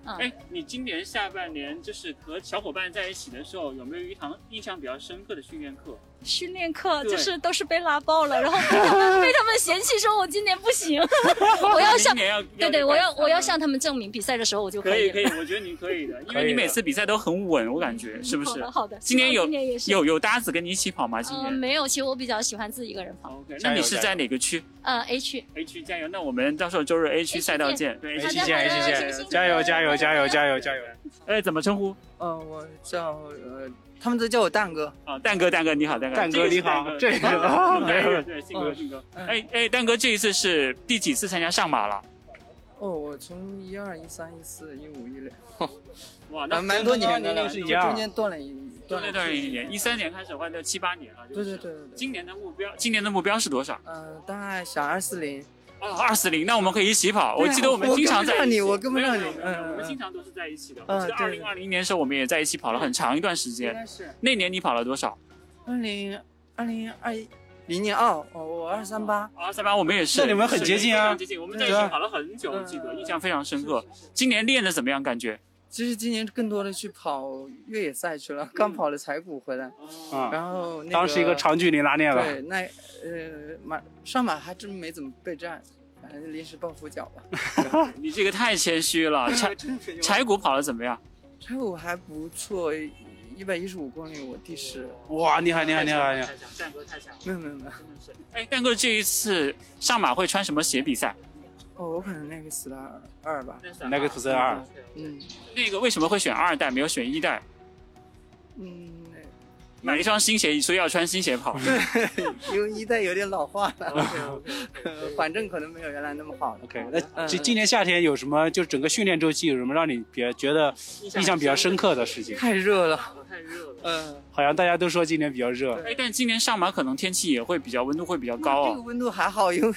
哎，你今年下半年就是和小伙伴在一起的时候，有没有一堂印象比较深刻的训练课？训练课就是都是被拉爆了，然后被他们 被他们嫌弃说我今年不行，我要向对对，要我要我要向他们证明比赛的时候我就以可以可以，我觉得你可以的，因为你每次比赛都很稳，我感觉是不是？好的好的今年有今年也是有有搭子跟你一起跑吗？今嗯，年？没有，其实我比较喜欢自己一个人跑。OK，那你是在哪个区呃 A 区。？A 区加油！那我们到时候周日 A 区赛道见。对 A 区见，A 区见，加油加油加油加油加油！哎，怎么称呼？呃，我叫呃，他们都叫我蛋哥。啊，蛋哥，蛋哥你好，蛋哥，蛋哥你好这个啊没有对，信哥，信哥。哎哎，蛋哥这一次是第几次参加上马了？哦，我从一二、一三、一四、一五、一六，哇，那蛮多年的了，是一就中间断了一断了了一年，一三年开始换到七八年了。对对对对对。今年的目标，今年的目标是多少？呃，大概小二四零。哦，二四零，那我们可以一起跑。我记得我们经常在一起。我跟不上你我跟不上你嗯我们经常都是在一起的。嗯我记得二对零二零年时候我们也在一起跑了很长一段时间。是那年你跑了多少？二零二零二一零年二，哦，我二三八。二三八，我们也是。那你们很接近啊非常接近，我们在一起跑了很久，我记得印象非常深刻。今年练的怎么样？感觉？其实今年更多的去跑越野赛去了，刚跑了柴谷回来，啊然后那当时一个长距离拉练了对，那呃马上马还真没怎么备战，反正临时抱佛脚吧。你这个太谦虚了。柴柴谷跑的怎么样？柴谷还不错，一百一十五公里我第十。哇，厉害厉害厉害厉害！战哥太强了，没有没有没有。哎，战哥这一次上马会穿什么鞋比赛？哦，我可能那个四代二二吧。那个 Plus 二。嗯。那个为什么会选二代，没有选一代？嗯，买一双新鞋，所以要穿新鞋跑。对，因为一代有点老化了。反正可能没有原来那么好了。OK，嗯那今今年夏天有什么？就整个训练周期有什么让你比较觉得印象比较深刻的事情？太热了，太热了。嗯，好像大家都说今年比较热。哎，但今年上马可能天气也会比较温度会比较高哦。这个温度还好，因为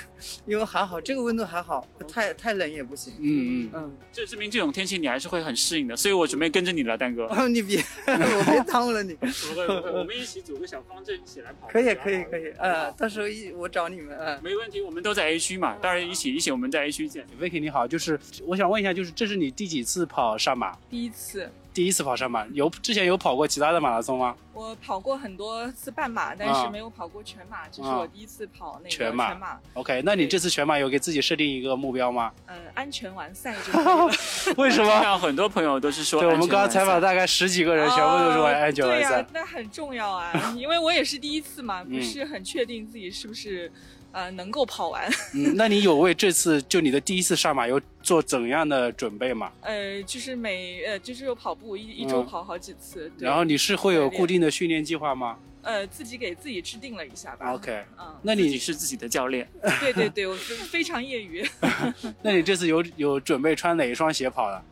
因为还好，这个温度还好，太太冷也不行。嗯嗯嗯，这证明这种天气你还是会很适应的，所以我准备跟着你了，蛋哥。哦，你别，我别耽误了你。不会不会，我们一起组个小方阵，一起来跑。可以可以可以，呃，到时候一我找你们，呃，没问题，我们都在 A 区嘛，到时候一起一起我们在 A 区见。Vicky 你好，就是我想问一下，就是这是你第几次跑上马？第一次，第一次跑上马，有之前有跑过其他的马拉松吗？我跑过很多次半马，但是没有跑过全马，这是我第一次跑那个全马。马。OK，那你这次全马有给自己设定一个目标吗？嗯，安全完赛就可以了。为什么？很多朋友都是说，对我们刚刚采访大概十几个人，全部都说安全完赛对呀、赛。那很重要啊，因为我也是第一次嘛，嗯不是很确定自己是不是呃能够跑完。嗯，那你有为这次就你的第一次上马有做怎样的准备吗？呃，就是每呃就是有跑步一一周嗯跑好几次。对然后你是会有固定的训练计划吗呃自己给自己制定了一下吧。？OK，嗯，那你是自己的教练？对对对，我是非常业余。那你这次有有准备穿哪一双鞋跑的？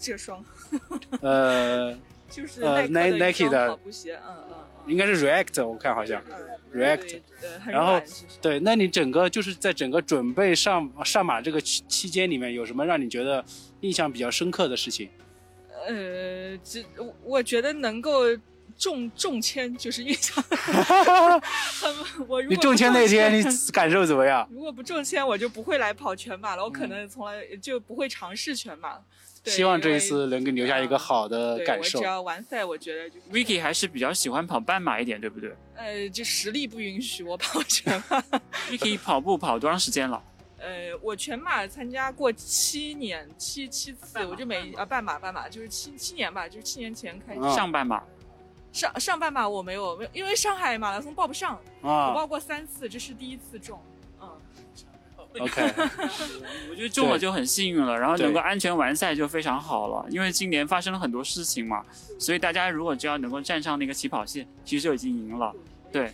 这双呃，就是呃耐克的一 Nike 的跑步鞋，嗯嗯。应该是 React，我看好像 React。呃，很然后对，那你整个就是在整个准备上上马这个期期间里面，有什么让你觉得印象比较深刻的事情？呃，这我我觉得能够中中签就是印象很。我如果你中签那天 你感受怎么样？如果不中签，我就不会来跑全马了，我可能从来就不会尝试全马。对希望这一次能给你留下一个好的感受只。要完赛，我觉得就 Vicky 还是比较喜欢跑半马一点，对不对呃，就实力不允许我跑全马。？Vicky 跑步跑多长时间了？呃，我全马参加过七年，七七次，我就每啊半马半马就是七七年吧，就是七年前开始上半马。上上半马我没有，没有因为上海马拉松报不上，啊我报过三次，这是第一次中，嗯。OK，我觉得中了就很幸运了，然后对能够安全完赛就非常好了。因为今年发生了很多事情嘛，所以大家如果只要能够站上那个起跑线，其实就已经赢了。对，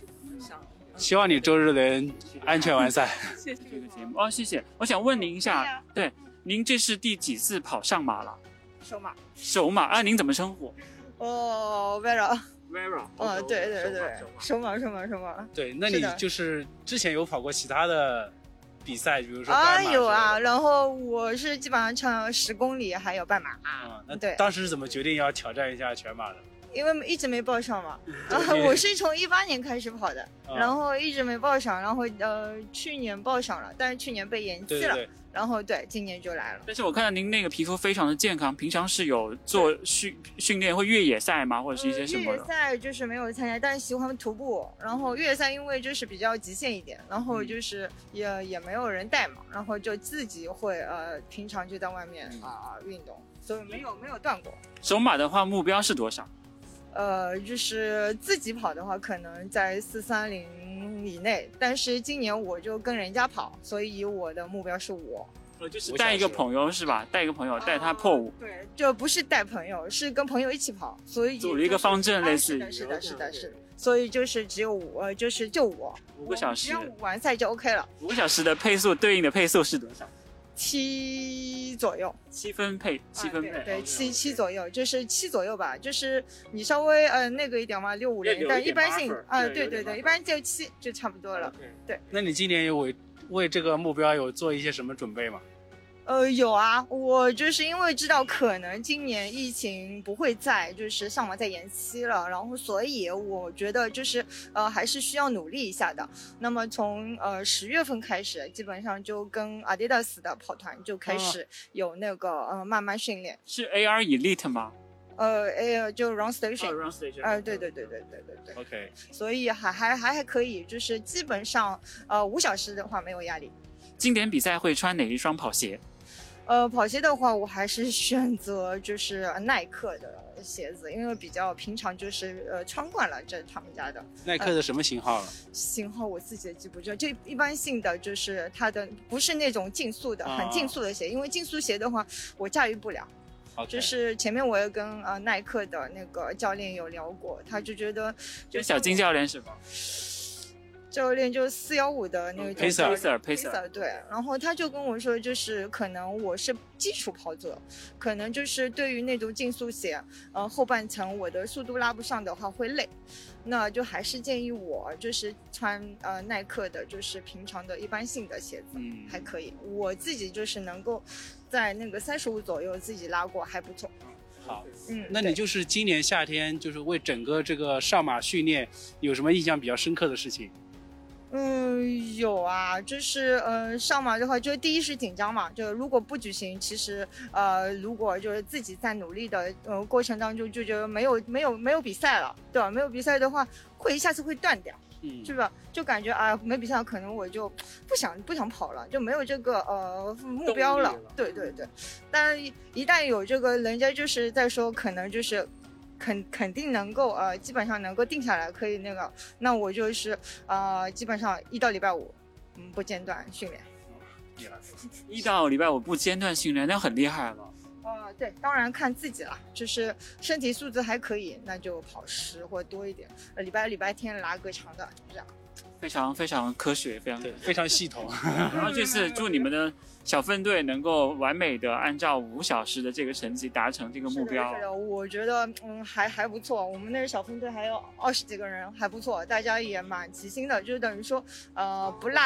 希望你周日能安全完赛。谢谢这个节目哦，谢谢。我想问您一下，对，您这是第几次跑上马了？首马。首马啊，您怎么称呼？哦，Vera。Vera。哦，对对对，首马首马首马。对，那你就是之前有跑过其他的比赛，比如说啊有啊，然后我是基本上唱十公里还有半马，啊，那对。当时是怎么决定要挑战一下全马的？因为一直没报上嘛。啊对，我是从一八年开始跑的，啊。然后一直没报上，然后呃去年报上了，但是去年被延期了，对对对然后对今年就来了。但是我看到您那个皮肤非常的健康，平常是有做训训练，或越野赛吗？或者是一些什么越野？赛就是没有参加，但是喜欢徒步。然后越野赛因为就是比较极限一点，然后嗯就是也、也没有人带嘛，然后就自己会呃平常就在外面啊、运动，所以没有没有断过。首马的话目标是多少？呃，就是自己跑的话，可能在四三零以内，但是今年我就跟人家跑，所以我的目标是我。呃，就是带一个朋友是吧？带一个朋友带他破五。对，就不是带朋友，是跟朋友一起跑，所以组了一个方阵类似于啊是的，是的，是的，是的。所以就是只有我，呃，就是就我五个小时只要我完赛就 OK 了，五个小时的配速对应的配速是多少？七左右。七分配，七分配。啊对，七七左右，就是七左右吧，就是你稍微呃那个一点嘛，六五零，但一般性啊，对对对，一般就七就差不多了。对，那你今年有为为这个目标有做一些什么准备吗？呃，有啊，我就是因为知道可能今年疫情不会再，就是上网再延期了，然后所以我觉得就是呃还是需要努力一下的。那么从呃十月份开始，基本上就跟 Adidas 的跑团就开始有那个、呃慢慢训练。是 AR Elite 吗？呃，哎，就 Run Station，哦，Run Station 呃，对对对对对对对。OK，所以还还还还可以，就是基本上呃五小时的话没有压力。经典比赛会穿哪一双跑鞋？呃，跑鞋的话，我还是选择就是耐克的鞋子，因为比较平常，就是呃穿惯了这他们家的。耐克的什么型号了？型号我自己也记不住，就一般性的就是它的不是那种竞速的，啊很竞速的鞋，因为竞速鞋的话我驾驭不了。就是前面我也跟呃耐克的那个教练有聊过，他就觉得就跟小金教练是吧？教练就是四幺五的那个叫 Pacer 什么 Pacer Pacer 对，然后他就跟我说，就是可能我是基础跑者，可能就是对于那种竞速鞋，呃后半程我的速度拉不上的话会累，那就还是建议我就是穿呃耐克的，就是平常的一般性的鞋子、嗯。还可以，我自己就是能够在那个三十五左右自己拉过还不错。好，嗯，那你就是今年夏天，就是为整个这个上马训练有什么印象比较深刻的事情？嗯，有啊，就是呃，上马的话，就是第一是紧张嘛，就如果不举行，其实呃，如果就是自己在努力的呃过程当中，就觉得没有没有没有比赛了，对吧？没有比赛的话，会一下子会断掉，嗯是吧？就感觉啊、没比赛，可能我就不想不想跑了，就没有这个呃目标了。对对对，但一一旦有这个，人家就是在说，可能就是。肯肯定能够呃，基本上能够定下来，可以那个，那我就是呃，基本上一到礼拜五，嗯，不间断训练。一到礼拜五不间断训练，那很厉害了。呃，对，当然看自己了，就是身体素质还可以，那就跑十或多一点。呃，礼拜礼拜天拉个长的，就这样。非常非常科学，非常非常系统。然后这次祝你们的小分队能够完美的按照五小时的这个成绩达成这个目标是。的，我觉得嗯还还不错。我们那个小分队还有二十几个人，还不错，大家也蛮齐心的，就是等于说呃不落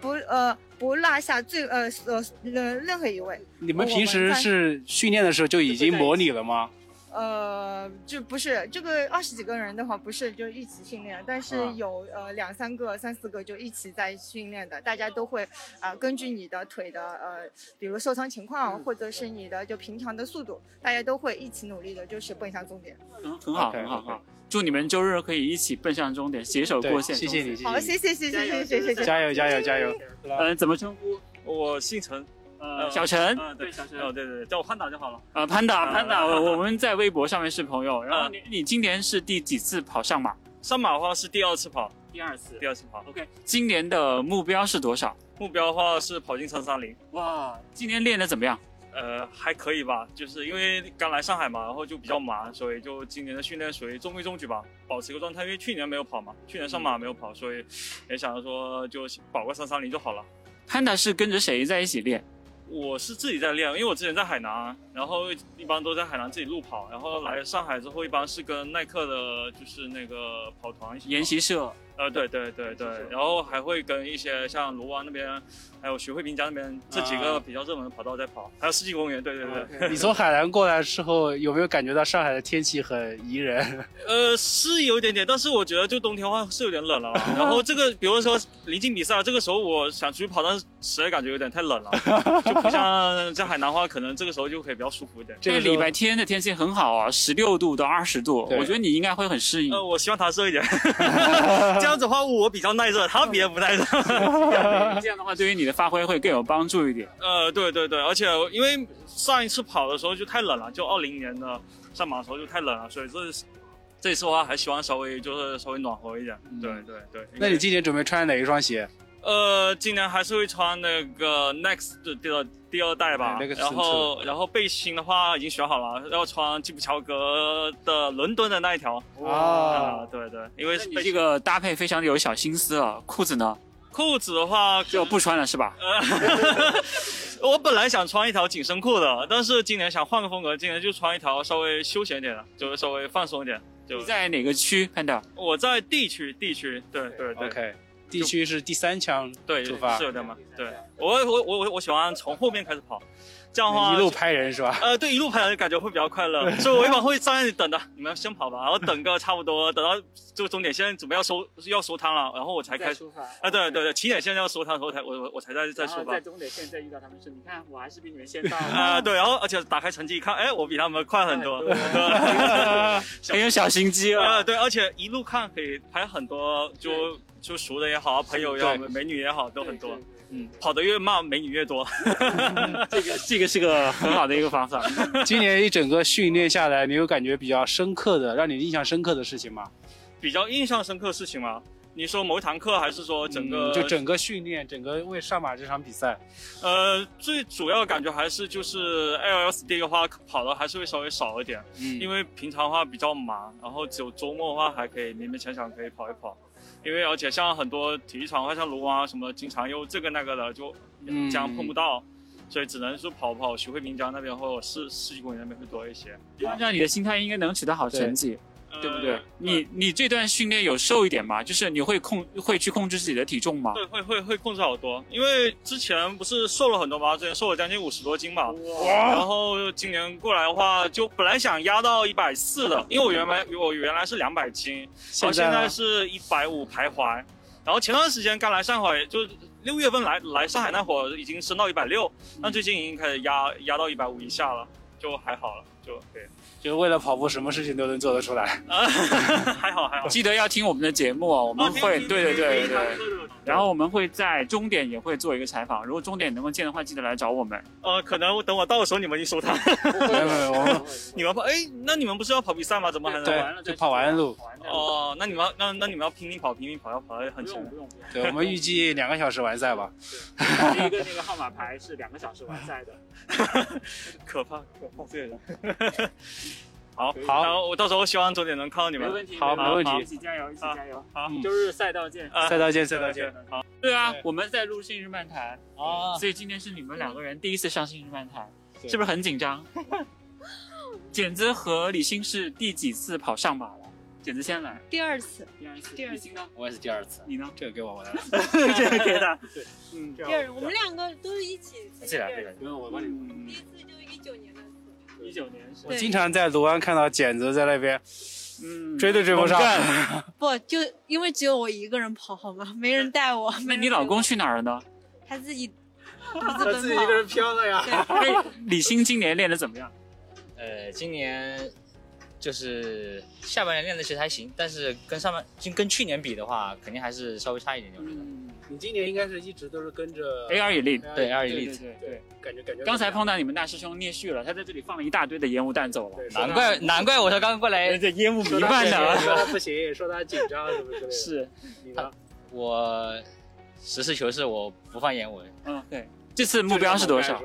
不呃不落下最呃呃任任何一位。你们平时是训练的时候就已经模拟了吗？呃就不是这个二十几个人的话不是就一起训练但是有呃两三个三四个就一起在训练的大家都会呃根据你的腿的呃比如受伤情况或者是你的就平常的速度大家都会一起努力的就是奔向终点。嗯很好很好很好。祝你们周日可以一起奔向终点携手过线谢谢你谢谢好谢谢谢谢谢谢谢加油加油加油。嗯怎么称呼？我姓陈。呃，小陈。嗯，对，小陈。哦，对对对，叫我潘达就好了。呃，潘达，嗯潘达，我我们在微博上面是朋友。然后你你今年是第几次跑上马？上马的话是第二次跑，第二次。第二次跑。OK，今年的目标是多少？目标的话是跑进三三零。哇，今年练的怎么样？呃，还可以吧，就是因为刚来上海嘛，然后就比较忙，所以就今年的训练属于中规中矩吧，保持一个状态。因为去年没有跑嘛，去年上马没有跑，所以也想着说就保个三三零就好了。潘达是跟着谁在一起练？我是自己在练，因为我之前在海南，然后一般都在海南自己路跑，然后来上海之后，一般是跟耐克的，就是那个跑团研习社。呃，对对对对，然后还会跟一些像卢湾那边，还有徐汇滨江那边这几个比较热门的跑道在跑，还有世纪公园，对对对。你从海南过来时候，有没有感觉到上海的天气很宜人？呃，是有一点点，但是我觉得就冬天的话是有点冷了。然后这个，比如说临近比赛，这个时候我想出去跑，但是实在感觉有点太冷了，就不像在海南的话，可能这个时候就可以比较舒服一点。这个礼拜天的天气很好啊，十六度到二十度，我觉得你应该会很适应。呃，我希望它热一点，这样子的话我比较耐热，他比较不耐热。这样的话，对于你的发挥会更有帮助一点。呃，对对对，而且因为上一次跑的时候就太冷了，就二零年的上马的时候就太冷了，所以这这次的话还希望稍微就是稍微暖和一点。对对对。那你今年准备穿哪一双鞋？呃，今年还是会穿那个 Next 的第二第二代吧，哎那个然后然后背心的话已经选好了，要穿基普乔格的伦敦的那一条。啊，对对，因为你这个搭配非常的有小心思啊。裤子呢？裤子的话就不穿了是吧？我本来想穿一条紧身裤的，但是今年想换个风格，今年就穿一条稍微休闲一点的，就是稍微放松一点。就你在哪个区看到？我在 D 区，D 区，对对对。OK，地区是第三枪对出发，是有点嘛。对我我我我我喜欢从后面开始跑，这样的话一路拍人是吧？呃，对，一路拍人感觉会比较快乐，所以我一般会站在那里等的，你们先跑吧，然后等个差不多，等到这个终点线准备要收要收摊了，然后我才开始。啊，对对对，起点线要收摊的时候才我我我才在再出发。终点线再遇到他们说，你看我还是比你们先到。啊，对，然后而且打开成绩一看，哎，我比他们快很多，很有小心机啊。对，而且一路看可以拍很多就就熟的也好，朋友也好，美女也好，都很多。嗯，跑得越慢，美女越多。这个这个是个很好的一个方法。今年一整个训练下来，你有感觉比较深刻的，让你印象深刻的事情吗？比较印象深刻的事情吗？你说某一堂课，还是说整个？嗯就整个训练，整个为上马这场比赛，呃，最主要的感觉还是就是 LSD 的话，跑的还是会稍微少一点，嗯因为平常的话比较忙，然后只有周末的话还可以勉勉强强可以跑一跑，因为而且像很多体育场，像卢湾啊什么，经常又这个那个的，就嗯这样碰不到，所以只能说跑跑徐汇滨江那边或者市市级公园那边会多一些。按照你的心态，应该能取得好成绩，对不对？你你这段训练有瘦一点吗？就是你会控会去控制自己的体重吗？对，会会会控制好多，因为之前不是瘦了很多吗，之前瘦了将近五十多斤嘛，然后今年过来的话，就本来想压到一百四的，因为我原来我原来是两百斤，然后现在现在是一百五徘徊，然后前段时间刚来上海，就六月份来来上海那会儿已经升到一百六，那最近已经开始压压到一百五以下了，就还好了，就对。就为了跑步，什么事情都能做得出来。还好还好，记得要听我们的节目哦，我们会听对对对听对对，然后我们会在终点也会做一个采访，如果终点能够见的话，记得来找我们。呃，可能等我到的时候你们已经收摊。没有没有，你们跑，哎，那你们不是要跑比赛吗？怎么还能对就跑完路。哦，那你们要那那你们要拼命跑，拼命跑，要跑得很前。对，我们预计两个小时完赛吧。对一个那个号码牌是两个小时完赛的。可怕可怕这个人。好，好然后我到时候希望终点能看到你们。没问题，好没问题一起加油，一起加油。好，周日赛道见，啊赛道见，赛道见。好，对啊，我们在录《信日漫谈》啊，所以今天是你们两个人第一次上《信日漫谈》，是不是很紧张？简子和李欣是第几次跑上马了？简子先来，第二次，第二次，第二次，呢？我也是第二次。你呢？这个给我，我来。这个给他。对，嗯，第二，我们两个都是一起。这来，这来，因为我帮你。第一次就是一九年。一九年是。我经常在卢湾看到简子在那边，嗯，追都追不上。不，就因为只有我一个人跑，好吗？没人带我。那你老公去哪儿了呢？他自己，他自己一个人飘了呀。哎，李欣今年练的怎么样？呃，今年就是下半年练的其实还行，但是跟上半跟跟去年比的话，肯定还是稍微差一点点。我觉得。你今年应该是一直都是跟着 AR Elite，对 AR 对 Elite 对对。感觉感觉。刚才碰到你们大师兄聂旭了，他在这里放了一大堆的烟雾弹走了。难怪难怪我说刚刚过来，这烟雾弥漫的。说他不行，说他紧张什么之类的。是，他？我实事求是，我不放烟雾。嗯，对。这次目标是多少？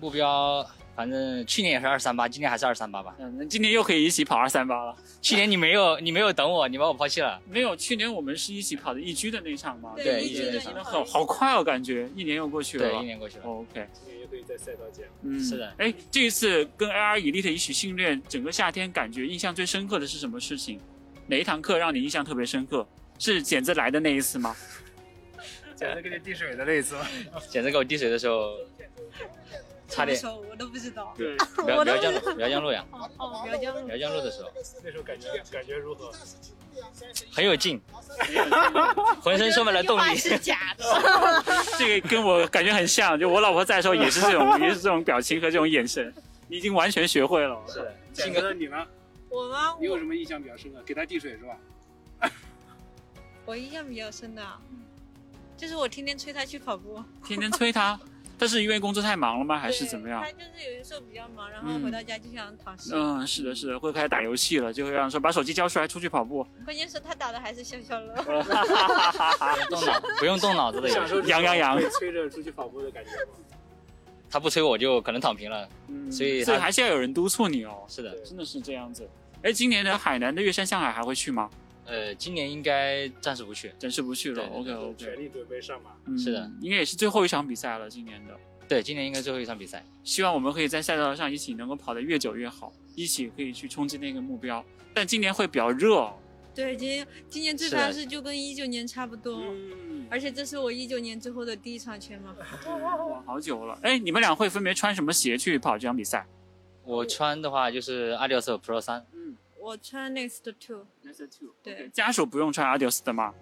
目标反正去年也是二三八，今年还是二三八吧。嗯，那今年又可以一起跑二三八了。去年你没有，你没有等我，你把我抛弃了。没有，去年我们是一起跑的易居的那场嘛。对易居的那场好好快哦，感觉一年又过去了。对，一年过去了。OK，今年又可以在赛道见。嗯，是的。哎，这一次跟 AR Elite 一起训练，整个夏天感觉印象最深刻的是什么事情？哪一堂课让你印象特别深刻？是简子来的那一次吗？简子给你递水的那一次吗？简子给我递水的时候，差点。我都不知道。对，苗苗江路，苗江路呀。哦哦，苗江路。苗江路的时候。那时候感觉感觉如何？很有劲，浑身充满了动力。是假的。这个跟我感觉很像，就我老婆在的时候也是这种，也是这种表情和这种眼神，你已经完全学会了。是的。信哥，你呢？我吗？你有什么印象比较深的？给他递水是吧？我印象比较深的，就是我天天催他去跑步。天天催他，他是因为工作太忙了吗？还是怎么样？他就是有些时候比较忙，然后回到家就想躺尸。嗯，是的，是的，会开始打游戏了，就会让说把手机交出来，出去跑步。关键是他打的还是消消乐。动脑不用动脑子的游戏。羊羊羊，被催着出去跑步的感觉吗？他不催我就可能躺平了，嗯所以所以还是要有人督促你哦。是的，真的是这样子。哎，今年的海南的月山向海还会去吗？呃，今年应该暂时不去，暂时不去了。OK OK，全力准备上马。嗯是的，应该也是最后一场比赛了，今年的。对，今年应该最后一场比赛。希望我们可以在赛道上一起能够跑得越久越好，一起可以去冲击那个目标。但今年会比较热哦。对，今年今年最怕的烦是就跟一九年差不多，嗯而且这是我一九年之后的第一场全马。哇，好久了。哎，你们俩会分别穿什么鞋去跑这场比赛？我穿的话就是阿迪奥斯 Pro 三。我穿 Next Two。Next Two。对，家属不用穿 Adios 的吗？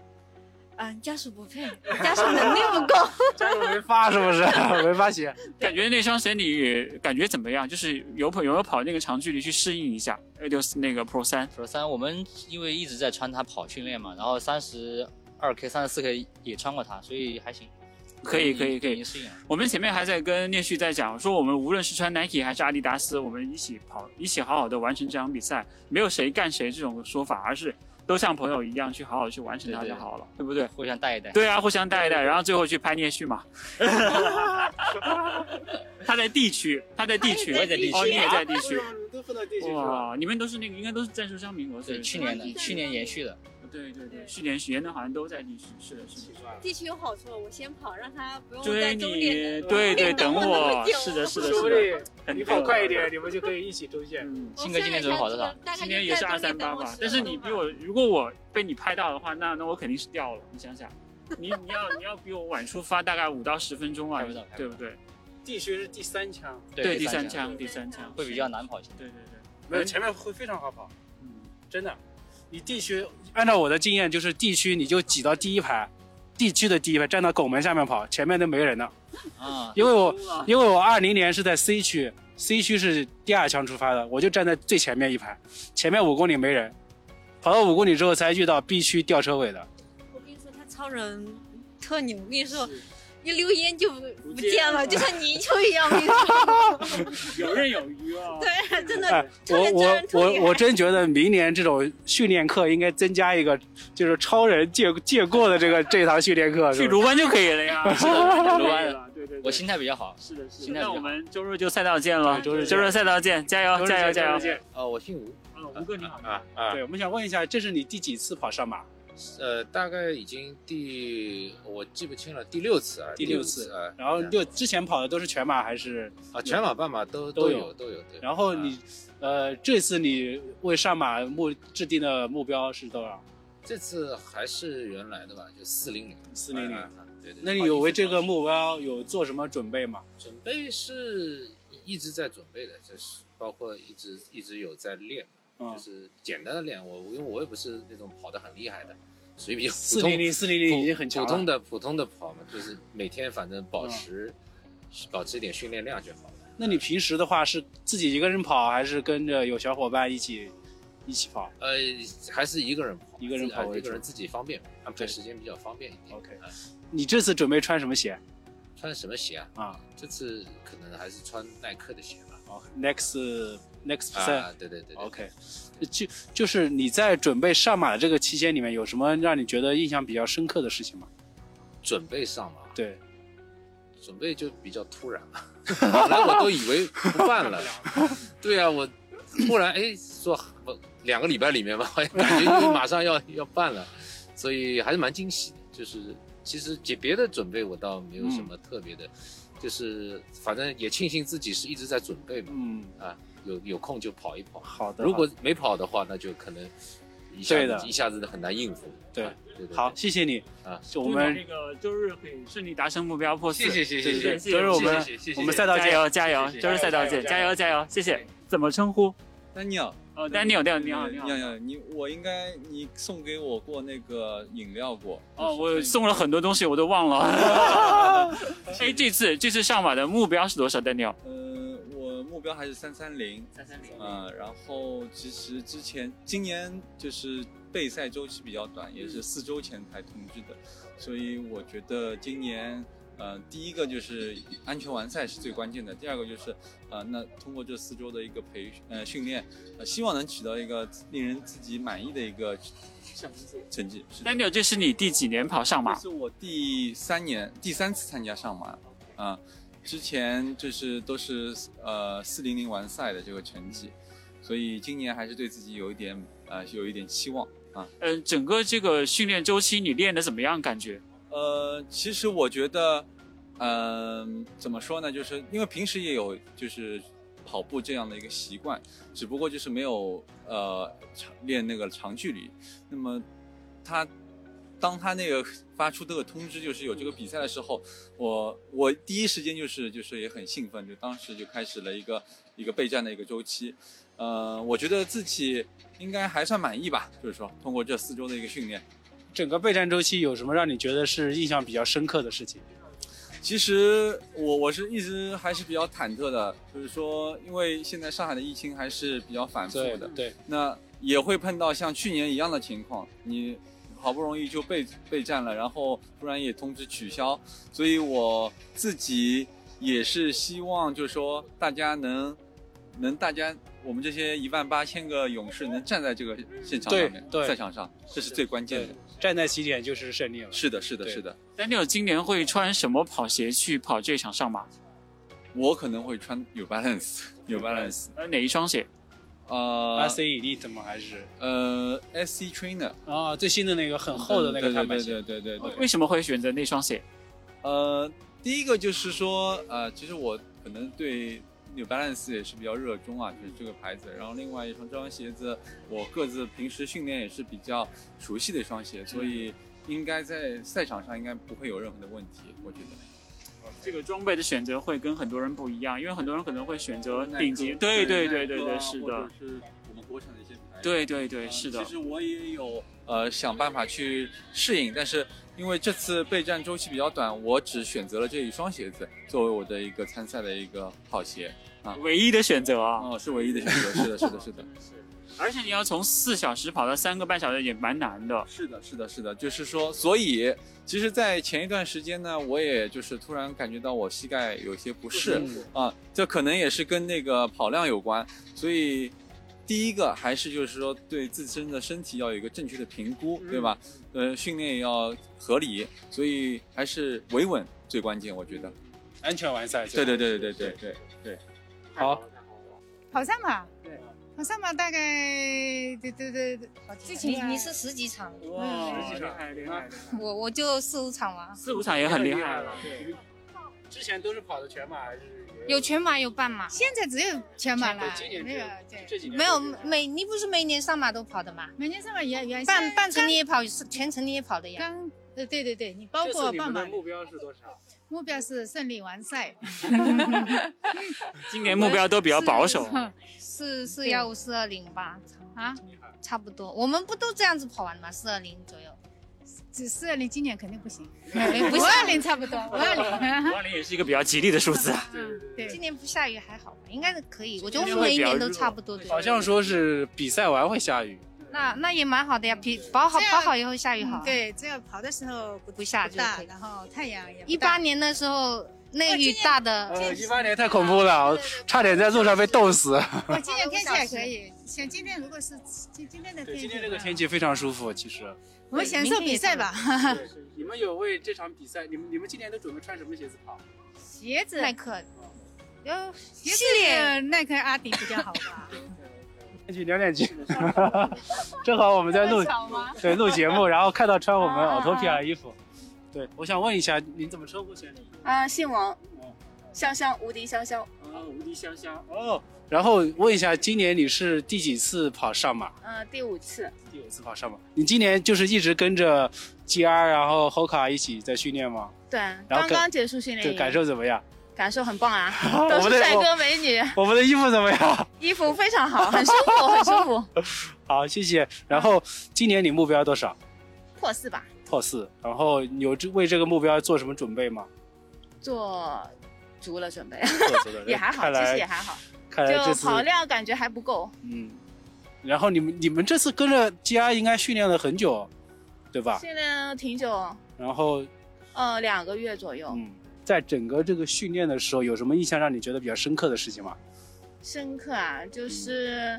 嗯，家属不配，家属能力不够。家属没发是不是？没发鞋。感觉那双鞋你感觉怎么样？就是有跑有没有跑那个长距离去适应一下 Adios 那个 Pro 三？Pro 三我们因为一直在穿它跑训练嘛，然后三十二 K、三十四 K 也穿过它，所以还行。可以可以可以。我们前面还在跟聂旭在讲，说我们无论是穿 Nike 还是阿迪达斯，我们一起跑，一起好好的完成这场比赛，没有谁干谁这种说法，而是都像朋友一样去好好去完成它就好了，对不对？互相带一带。对啊，互相带一带，然后最后去拍聂旭嘛。他在 D 区，他在 D 区，我也在 D 区哦，你也在 D 区。都分到地区哇，你们都是那个，应该都是赞助商名额，对，去年的，去年延续的。对对对，去年学的好像都在地区，是的，是的。地区有好处，我先跑，让他不用追在终你，点。对对，等我，是的，是的，是的。定你跑快一点，你们就可以一起出现。嗯，鑫哥今天怎么跑多少？今天也是二三八吧，但是你比我，如果我被你拍到的话，那那我肯定是掉了。你想想，你你要你要比我晚出发大概五到十分钟啊，对不对？地区是第三枪，对，第三枪，第三枪会比较难跑一些。对对对，没有前面会非常好跑，嗯，真的。你地区按照我的经验，就是地区你就挤到第一排，地区的第一排站到拱门下面跑，前面都没人了。啊，因为我因为我二零年是在 C 区，C 区是第二枪出发的，我就站在最前面一排，前面五公里没人，跑到五公里之后才遇到 B 区吊车尾的。我跟你说，他超人特牛，我跟你说。一溜烟就不见了，就像泥鳅一样。我跟你说，游刃有余啊！对，真的。哎，我我我我真觉得明年这种训练课应该增加一个，就是超人借借过的这个 这堂训练课，去卢湾就可以了呀。是的，卢湾了。对对，我心态比较好。是的，是心态比较好。那我们周日就赛道见了，周日周日赛道见，加油加油加油！哦，我姓吴。吴哥你好。啊啊。对，我们想问一下，这是你第几次跑上马？呃，大概已经第我记不清了，第六次啊，第六次啊。然后就之前跑的都是全马还是？啊，全马、半马都都有都有。对。然后你，呃，这次你为上马目制定的目标是多少？这次还是原来的吧，就四零零。四零零。对对。那你有为这个目标有做什么准备吗？准备是一直在准备的，就是包括一直一直有在练。就是简单的练，我因为我也不是那种跑得很厉害的，属于比较四零零四零零已经很强普通的普通的跑嘛，就是每天反正保持、保持一点训练量就好了。那你平时的话是自己一个人跑，还是跟着有小伙伴一起一起跑？呃，还是一个人跑，一个人跑一个人自己方便，安排时间比较方便一点。OK，你这次准备穿什么鞋？穿什么鞋啊？啊，这次可能还是穿耐克的鞋吧。哦，Next。Next 啊，对对对，OK，就就是你在准备上马的这个期间里面，有什么让你觉得印象比较深刻的事情吗？准备上马，对，准备就比较突然了，本来我都以为不办了，对啊，我突然哎说两个礼拜里面吧，感觉马上要要办了，所以还是蛮惊喜的。就是其实别别的准备我倒没有什么特别的，就是反正也庆幸自己是一直在准备嘛，嗯。啊。有有空就跑一跑，好的。如果没跑的话，那就可能一下对的一下子很难应付。对对对。好，谢谢你啊！就我们那个周日可以顺利达成目标破四。谢谢谢谢谢。周日我们我们赛道加油加油！周日赛道见，加油加油！谢谢。怎么称呼？Daniel。哦，Daniel，你好你好你好你我应该你送给我过那个饮料过。哦，我送了很多东西，我都忘了。哎，这次这次上马的目标是多少，Daniel？呃。目标还是三三零，三三零，嗯，然后其实之前今年就是备赛周期比较短，也是四周前才通知的，所以我觉得今年，呃，第一个就是安全完赛是最关键的，第二个就是，呃，那通过这四周的一个培呃训练，呃，希望能取得一个令人自己满意的一个成绩。Daniel，这是你第几年跑上马？这是我第三年，第三次参加上马，啊。之前就是都是呃四零零完赛的这个成绩，所以今年还是对自己有一点呃有一点期望啊。嗯、呃，整个这个训练周期你练的怎么样？感觉？呃，其实我觉得，嗯、呃，怎么说呢？就是因为平时也有就是跑步这样的一个习惯，只不过就是没有呃长练那个长距离。那么他。当他那个发出这个通知，就是有这个比赛的时候，我我第一时间就是就是也很兴奋，就当时就开始了一个一个备战的一个周期。呃，我觉得自己应该还算满意吧，就是说通过这四周的一个训练，整个备战周期有什么让你觉得是印象比较深刻的事情？其实我我是一直还是比较忐忑的，就是说因为现在上海的疫情还是比较反复的，对，那也会碰到像去年一样的情况，你。好不容易就备备战了，然后突然也通知取消，所以我自己也是希望，就是说大家能能大家我们这些一万八千个勇士能站在这个现场上面，对对赛场上，这是最关键的。站在起点就是胜利了。是的，是的，是的。Daniel 今年会穿什么跑鞋去跑这场上马？我可能会穿 New Balance，New Balance，呃，哪一双鞋？呃，S E Elite 吗？还是呃 SC Trainer 啊，最新的那个很厚的那个对对碳板鞋。对对对对。为什么会选择那双鞋？呃，第一个就是说，呃，其实我可能对 New Balance 也是比较热衷啊，就是这个牌子。然后另外一双这双鞋子，我各自平时训练也是比较熟悉的一双鞋，所以应该在赛场上应该不会有任何的问题，我觉得。这个装备的选择会跟很多人不一样，因为很多人可能会选择顶级。对对对对对，是的。是我们国产的一些品牌。对对对，是的其。实我也有呃想办法去适应，但是因为这次备战周期比较短，我只选择了这一双鞋子作为我的一个参赛的一个跑鞋啊，唯一的选择啊。哦，是唯一的选择，是的，是的，是的。而且你要从四小时跑到三个半小时也蛮难的。是的，是的，是的，就是说，所以其实，在前一段时间呢，我也就是突然感觉到我膝盖有些不适嗯啊，这可能也是跟那个跑量有关，所以。第一个还是就是说对自身的身体要有一个正确的评估，对吧？呃，训练也要合理，所以还是维稳最关键，我觉得。安全完赛。对对对对对对对对。好，跑上马，对，跑上马大概对对对对，之前你你是十几场？哇，厉害厉害！我我就四五场嘛，四五场也很厉害了。对，之前都是跑的全马还是？有全马有半马，现在只有全马了今，年没有这几年没有每你不是每年上马都跑的吗？每年上马也原半半程你也跑，全程你也跑的呀。刚呃对对对，你包括半马的目标是多少？目标是胜利完赛。今年目标都比较保守。四四幺五四二零吧，啊，差不多。我们不都这样子跑完吗？四二零左右。只四二零今年肯定不行，五二零差不多，五二零。五二零也是一个比较吉利的数字啊。嗯，对，今年不下雨还好吧？应该是可以，我觉得我们每一年都差不多。的好像说是比赛完会下雨。那那也蛮好的呀，比跑好跑好以后下雨好。对，只要跑的时候不不下就大可以，然后太阳也一八年的时候那雨大的，呃，一八年太恐怖了，差点在路上被冻死。我今年天气还可以，像今天如果是今今天的天气，今天这个天气非常舒服，其实。我们享受比赛吧。对是你们有为这场比赛，你们你们今年都准备穿什么鞋子跑？鞋子耐克，有系系列耐克、阿迪比较好吧？去聊两句，正好我们在录对录节目，然后看到穿我们奥托皮亚的衣服。对，我想问一下，您怎么称呼先生？啊，姓王，潇潇，无敌潇潇。啊，无敌潇潇。哦，然后问一下，今年你是第几次跑上马？呃，第五次。第五次跑上马。你今年就是一直跟着 GR，然后 Hoka 一起在训练吗？对，然后刚刚结束训练感受怎么样？感受很棒啊，都是帅哥美女，我们的衣服怎么样？衣服非常好，很舒服，很舒服。好，谢谢。然后今年你目标多少？破四吧，破四。然后有这为这个目标做什么准备吗？做足了准备做足了，也还好，其实也还好，看来这次就跑量感觉还不够。嗯。然后你们你们这次跟着 GR 应该训练了很久，对吧？训练挺久，然后呃，两个月左右。嗯，在整个这个训练的时候，有什么印象让你觉得比较深刻的事情吗？深刻啊，就是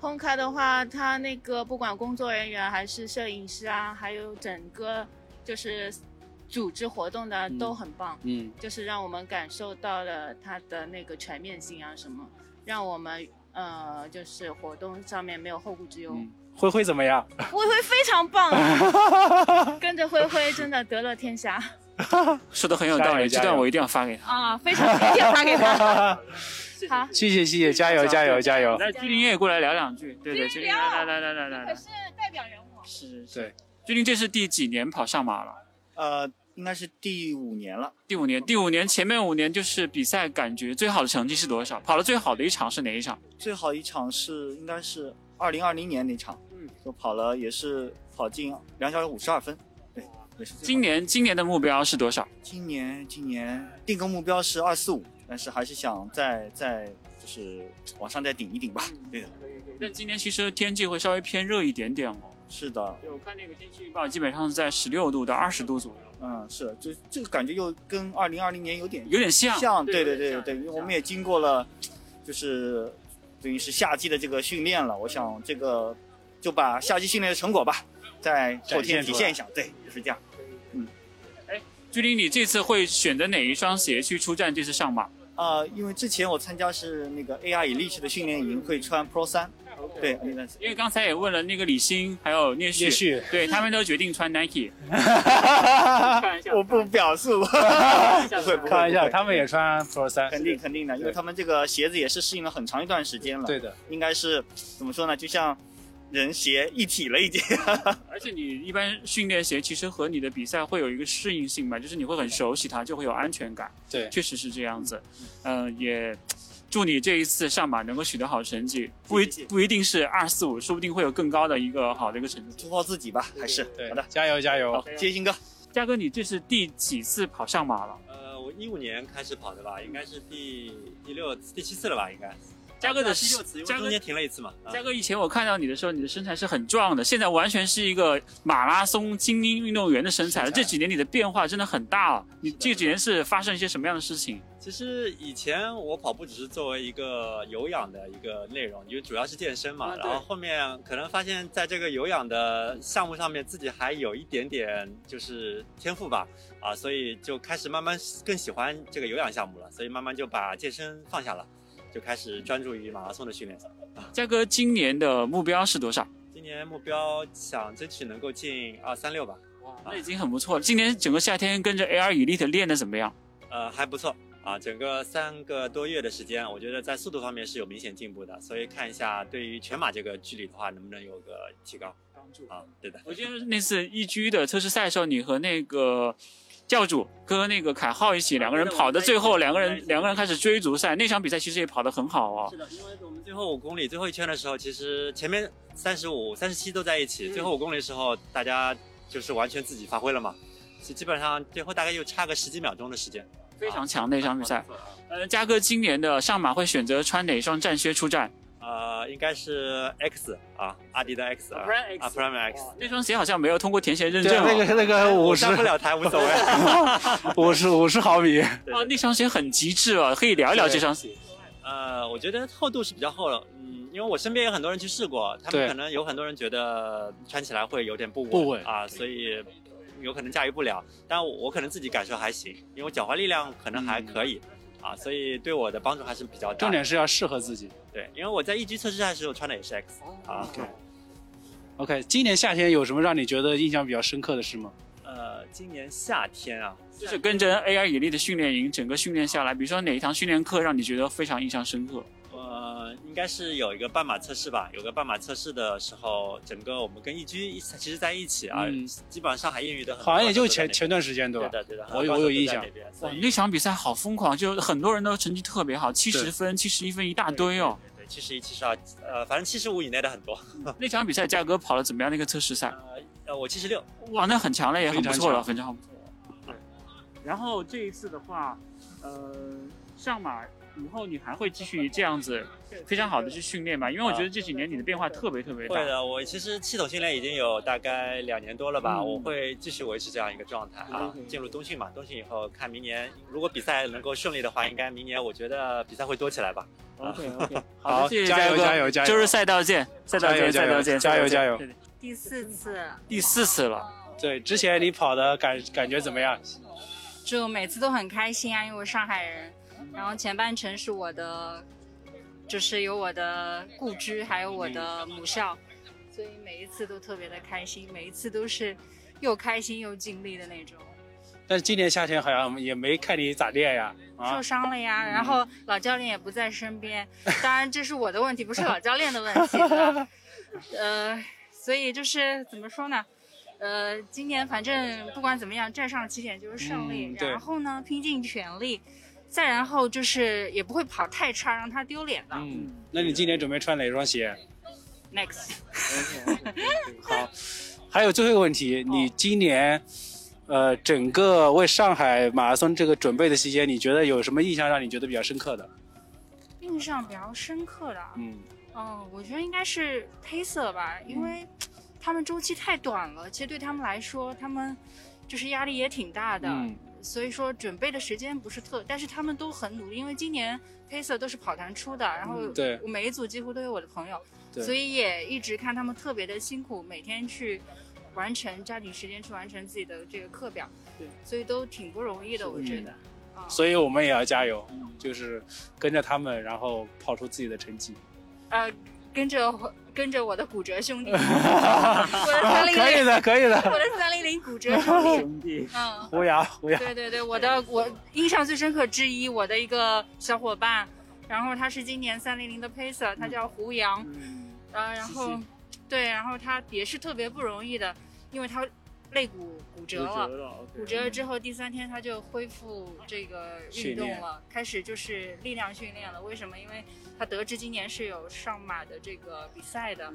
轰开的话，他那个不管工作人员还是摄影师啊，还有整个就是组织活动的都很棒，嗯。就是让我们感受到了它的那个全面性啊什么，让我们呃就是活动上面没有后顾之忧。灰灰怎么样？灰灰非常棒啊，跟着灰灰真的得乐天下 说的很有道理，这段我一定要发给他。啊，非常一定要发给他。好，谢谢谢谢，加油加油加油！来，居林也过来聊两句。对对，居林来来来来来来可。是代表人物。是对，居林这是第几年跑上马了？呃，应该是第五年了。第五年，第五年前面五年就是比赛，感觉最好的成绩是多少？跑的最好的一场是哪一场？最好一场是应该是二零二零年那场，嗯，就跑了也是跑进两小时五十二分，今年今年的目标是多少？今年今年定个目标是二四五，但是还是想再再就是往上再顶一顶吧，对的。那今年其实天气会稍微偏热一点点哦。是的，对，我看那个天气预报，基本上是在十六度到二十度左右。嗯，是，就这个感觉又跟二零二零年有点有点像像，对对对对对，因为我们也经过了，就是等于是夏季的这个训练了。我想这个就把夏季训练的成果吧，在后天体现一下，对，就是这样。距离你这次会选择哪一双鞋去出战这次上马？啊、因为之前我参加是那个 AR Elite 的训练营，会穿 Pro 三，对，那个因为刚才也问了那个李欣还有聂旭，聂旭。对他们都决定穿 Nike。我不表述，不会不会，开玩笑，他们也穿 Pro 三，肯定肯定的，因为他们这个鞋子也是适应了很长一段时间了。对的，应该是怎么说呢？就像人鞋一体了已经。而且你一般训练鞋其实和你的比赛会有一个适应性嘛，就是你会很熟悉它，就会有安全感。对，确实是这样子。嗯、也祝你这一次上马能够取得好成绩，不一不一定是二四五，说不定会有更高的一个好的一个成绩。突破自己吧，还是对好的，加油加油！好，谢谢鑫哥。嘉哥，你这是第几次跑上马了？呃，我一五年开始跑的吧，应该是第第六、第七次了吧，应该。嘉哥的第六次，因为嘉哥中间停了一次嘛。啊嘉哥，以前我看到你的时候，你的身材是很壮的，现在完全是一个马拉松精英运动员的身材了。这几年你的变化真的很大了！你这几年是发生一些什么样的事情？其实以前我跑步只是作为一个有氧的一个内容，因为主要是健身嘛。啊然后后面可能发现，在这个有氧的项目上面，自己还有一点点就是天赋吧，啊，所以就开始慢慢更喜欢这个有氧项目了，所以慢慢就把健身放下了，就开始专注于马拉松的训练。嘉哥今年的目标是多少？今年目标想争取能够进二三六吧。哇那已经很不错了。今年整个夏天跟着 AR Elite 练的怎么样？呃，还不错啊，整个三个多月的时间，我觉得在速度方面是有明显进步的，所以看一下对于全马这个距离的话，能不能有个提高。帮助啊，对的。我记得那次一居的测试赛的时候，你和那个教主跟那个凯浩一起，两个人跑的最后，两个人两个人开始追逐赛，那场比赛其实也跑得很好哦。是的，因为我们最后五公里最后一圈的时候，其实前面三十五、三十七都在一起，最后五公里的时候，大家就是完全自己发挥了嘛，基基本上最后大概就差个十几秒钟的时间。非常强那场比赛。呃，嘉哥今年的上马会选择穿哪双战靴出战？呃，应该是 X 啊，阿迪的 X 啊 Prime X 啊，Prime X。那双鞋好像没有通过田协认证、哦。那个那个五十上不了台无所谓。五十五十毫米。哦，那双鞋很极致哦，可以聊一聊这双鞋。呃，我觉得厚度是比较厚了，嗯，因为我身边有很多人去试过，他们可能有很多人觉得穿起来会有点不稳，不稳啊，所以有可能驾驭不了。但我我可能自己感受还行，因为我脚踝力量可能还可以，啊，所以对我的帮助还是比较大的。重点是要适合自己。对，因为我在一级测试赛的时候穿的也是 X 啊。OK，今年夏天有什么让你觉得印象比较深刻的事吗？呃，今年夏天啊，就是跟着 AI 引力的训练营，整个训练下来，比如说哪一堂训练课让你觉得非常印象深刻？呃，应该是有一个半马测试吧。有个半马测试的时候，整个我们跟易居一其实在一起啊，嗯基本上上海业余的很好像也就前前段时间对吧？对的对的，我有我有印象哇，那场比赛好疯狂，就很多人都成绩特别好，七十分、七十一分一大堆哦。对，七十一、七十二，呃，反正七十五以内的很多。那场比赛价格跑了怎么样？那个测试赛？呃，我七十六。哇，那很强了，也很不错了，非非常不错。对。然后这一次的话，呃，上马以后你还会继续这样子非常好的去训练吗？因为我觉得这几年你的变化特别特别大。会的，我其实系统训练已经有大概两年多了吧，嗯我会继续维持这样一个状态啊。进入冬训嘛，冬训以后看明年如果比赛能够顺利的话，应该明年我觉得比赛会多起来吧。OK OK，好谢谢加油加油加油就是赛道见，赛道见，赛道见，加油加油第四次，第四次了。对，之前你跑的感感觉怎么样？就每次都很开心啊，因为我上海人，然后前半程是我的，就是有我的故居，还有我的母校，所以每一次都特别的开心，每一次都是又开心又尽力的那种。但是今年夏天好像也没看你咋练呀？啊受，伤了呀，然后老教练也不在身边，当然这是我的问题，不是老教练的问题，呃，所以就是怎么说呢？呃，今年反正不管怎么样，站上起点就是胜利，嗯然后呢拼尽全力，再然后就是也不会跑太差，让他丢脸的。嗯，那你今年准备穿哪双鞋？Next，好，还有最后一个问题，你今年，呃，整个为上海马拉松这个准备的期间，你觉得有什么印象让你觉得比较深刻的？印象比较深刻的啊，嗯，哦，我觉得应该是黑色吧，因为他们周期太短了，其实对他们来说，他们就是压力也挺大的。嗯所以说准备的时间不是特，但是他们都很努力，因为今年 Pacer 都是跑团出的，然后嗯对。我每一组几乎都有我的朋友，对。所以也一直看他们特别的辛苦，每天去完成，抓紧时间去完成自己的这个课表，对，所以都挺不容易的，我觉得。所以我们也要加油，就是跟着他们，然后跑出自己的成绩。呃，跟着我跟着我的骨折兄弟，我的三零零，可以的可以的。我的三零零骨折兄弟，兄弟。嗯，胡杨胡杨对对对，我的我印象最深刻之一，我的一个小伙伴，然后他是今年三零零的 pacer，他叫胡杨，呃，然后对，然后他也是特别不容易的，因为他肋骨骨折了，骨折了骨折了之后第三天他就恢复这个运动了，开始就是力量训练了。为什么？因为他得知今年是有上马的这个比赛的，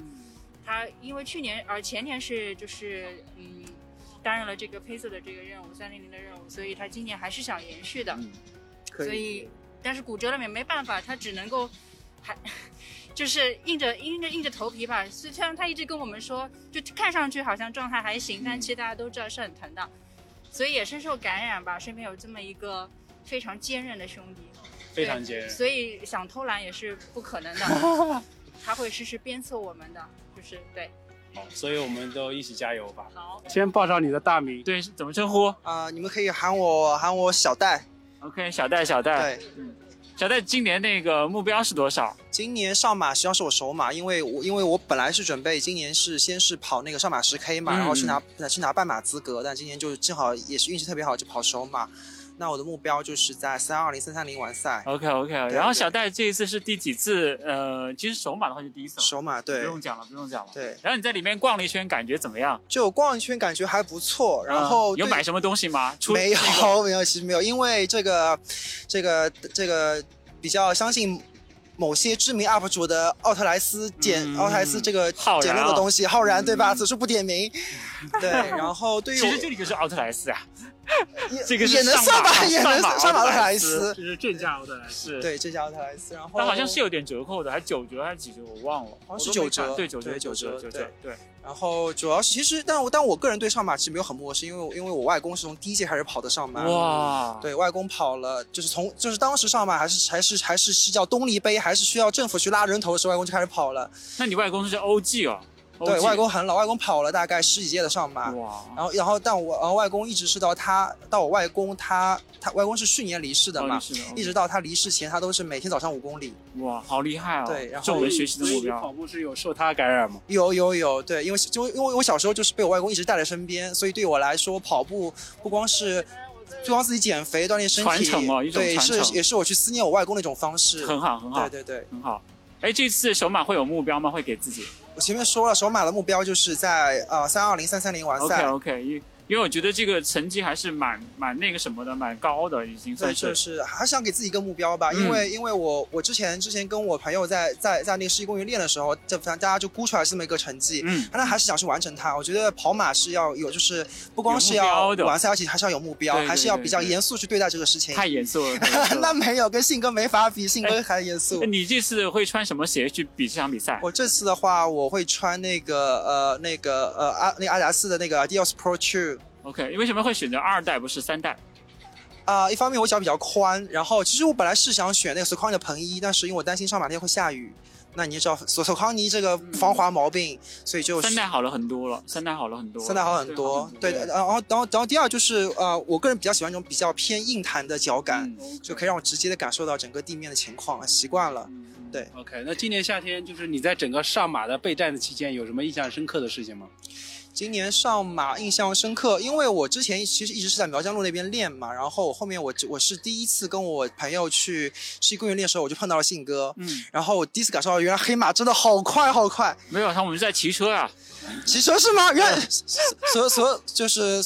他因为去年而前年是就是嗯担任了这个 pacer 的这个任务，三零零的任务，所以他今年还是想延续的，所以但是骨折了也没办法，他只能够还。就是硬着硬着硬着头皮吧，虽然他一直跟我们说，就看上去好像状态还行，但其实大家都知道是很疼的，所以也深受感染吧。身边有这么一个非常坚韧的兄弟，非常坚韧所以想偷懒也是不可能的，他会时时鞭策我们的，就是对。所以我们都一起加油吧。好，先报上你的大名。对，怎么称呼？啊、你们可以喊我喊我小戴。OK，小戴，小戴。对，嗯，小戴今年那个目标是多少？今年上马实际上是我首马，因为我因为我本来是准备今年是先是跑那个上马十 K 嘛，嗯然后去拿去拿半马资格，但今年就正好也是运气特别好，就跑首马。那我的目标就是在三二零、三三零完赛。OK OK，然后小戴这一次是第几次？呃，其实首马的话就第一次。首马对，不用讲了，不用讲了。对。然后你在里面逛了一圈，感觉怎么样？就逛一圈感觉还不错，然后嗯有买什么东西吗？出没有没有，其实没有，因为这个这个这个比较相信。某些知名 UP 主的奥特莱斯简、嗯奥特莱斯这个浩然简陋的东西，浩然对吧？此处不点名。对，然后对于其实这里就是奥特莱斯啊，这个也能上算吧马也能上上马奥特莱莱斯这是正价奥特莱斯。对，这家奥特莱斯，然后但好像是有点折扣的，还九折还是几折，我忘了。好像是九折对九折对九折九折，对。然后主要是其实，但我但我个人对上马其实没有很陌生，因为因为我外公是从第一届开始跑的上马。哇对外公跑了，就是从就是当时上马还是还是还是是叫东丽杯，还是需要政府去拉人头的时候，外公就开始跑了。那你外公是叫 OG 哦？对外公很老，外公跑了大概十几届的上马。哇！然后然后但我然后外公一直是到他到我外公他他外公是去年离世的嘛，一直到他离世前，他都是每天早上五公里。哇，好厉害哦！对然后这我们学习的目标。跑步是有受他感染吗？有有有，对，因为就因为我小时候就是被我外公一直带在身边，所以对我来说，跑步不光是不光自己减肥锻炼身体，传承哦一种对，传承是也是我去思念我外公的一种方式。很好，很好，对对对，很好。哎，这次首马会有目标吗？会给自己我前面说了，首马的目标就是在呃三二零三三零完赛。因为我觉得这个成绩还是蛮蛮那个什么的，蛮高的，已经对，算。就是是还是想给自己一个目标吧，嗯因为因为我我之前之前跟我朋友在在在那个世纪公园练的时候，就反正大家就估出来是这么一个成绩，嗯，那还是想去完成它。我觉得跑马是要有，就是不光是要完赛，而且还是要有目标，对对还是要比较严肃去对待这个事情。太严肃了。那没有，跟信哥没法比，信哥还严肃。哎你这次会穿什么鞋去比这场比赛？我这次的话，我会穿那个呃那个呃阿那个阿迪达斯的那个 Adios Pro Two。OK，你为什么会选择二代不是三代？啊、一方面我脚比较宽，然后其实我本来是想选那个索康尼的蓬衣，但是因为我担心上马那天会下雨，那你也知道索索康尼这个防滑毛病，所以就三代好了很多了，三代好了很多，三代好很多，对的，然后然后然后第二就是呃，我个人比较喜欢这种比较偏硬弹的脚感，嗯就可以让我直接的感受到整个地面的情况，习惯了。对 OK，那今年夏天就是你在整个上马的备战的期间，有什么印象深刻的事情吗？今年上马印象深刻，因为我之前其实一直是在苗江路那边练嘛，然后后面我我是第一次跟我朋友去世纪公园练的时候，我就碰到了信哥，嗯，然后我第一次感受到原来黑马真的好快好快，没有，他我们是在骑车啊，骑车是吗？原来 所所就是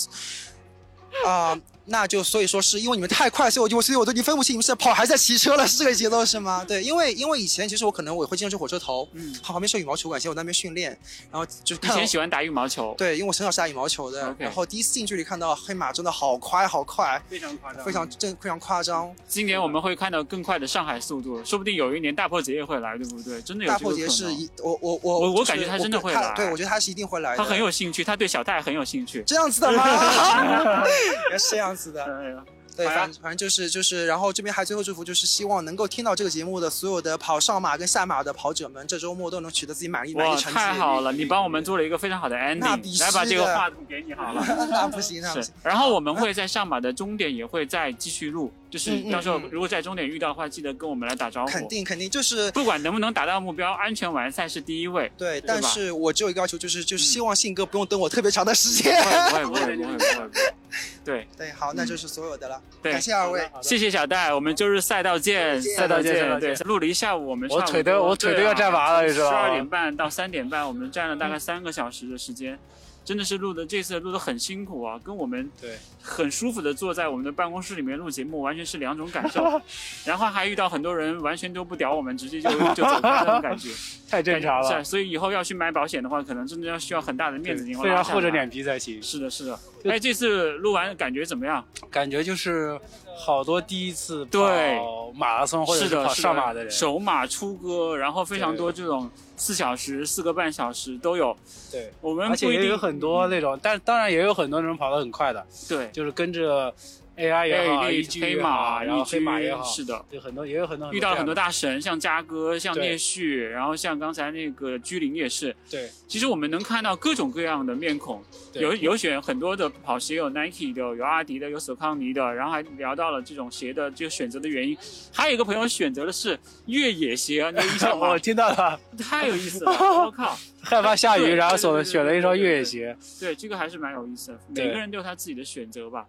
啊、那就所以说是因为你们太快，所以我就所以我都已经分不清你们是在跑还是在骑车了，是这个节奏是吗？对，因为因为以前其实我可能我会经常去火车头，嗯，它旁边是羽毛球馆，以前我在那边训练，然后就是以前喜欢打羽毛球，对，因为我从小是打羽毛球的然后第一次近距离看到黑马真的好快好快，非常夸张非常正非常夸张。今年我们会看到更快的上海速度，说不定有一年大破节也会来，对不对？真的有大。破节是一我我我我感觉他真的会来，对我觉得他是一定会来的，他很有兴趣，他对小戴很有兴趣。这样子的吗？也是这样是的。呀反反正就是就是，然后这边还最后祝福，就是希望能够听到这个节目的所有的跑上马跟下马的跑者们，这周末都能取得自己满意满意哇，的成绩。太好了！你帮我们做了一个非常好的 ending，须来把这个话筒给你好了。那不行，那不是行。，然后我们会在上马的终点也会再继续录，就是到时候嗯如果在终点遇到的话，记得跟我们来打招呼。肯定肯定就是不管能不能达到目标，安全完赛是第一位。对，但是我只有一个要求，就是就是希望信哥不用等我特别长的时间。不会不会不会不会。对 对，好，那就是所有的了。对，感谢二位，谢谢小戴，我们就是赛道见，赛道见对，录了一下午，我们我腿都我腿都要站麻了你知道吗？十二点半到三点半，我们站了大概三个小时的时间。真的是录的这次录的很辛苦啊，跟我们对很舒服的坐在我们的办公室里面录节目完全是两种感受。然后还遇到很多人完全都不屌我们，直接就就走开那种感觉，太正常了是啊，所以以后要去买保险的话，可能真的要需要很大的面子，对然后非常拉下来厚着脸皮才行。是的，是的。哎，这次录完感觉怎么样？感觉就是好多第一次对。跑马拉松或者是上马的人，首马出歌，然后非常多这种四小时、四个半小时都有。对，我们而且不一定也有很多那种，但当然也有很多人跑得很快的，对，就是跟着 AI 也好 E 居黑马、然后黑马也好，是的，有很多也有很多遇到很多大大神，像嘉哥、像聂旭，然后像刚才那个居林也是。对，其实我们能看到各种各样的面孔，有有选很多的跑鞋，有 Nike 的，有阿迪的，有索康尼的，然后还聊到了这种鞋的这个选择的原因。还有一个朋友选择的是越野鞋，你有印象吗？我听到了，太有意思了，我靠！害怕下雨，然后选对对选了一双越野鞋。对，这个还是蛮有意思的。每个人都有他自己的选择吧。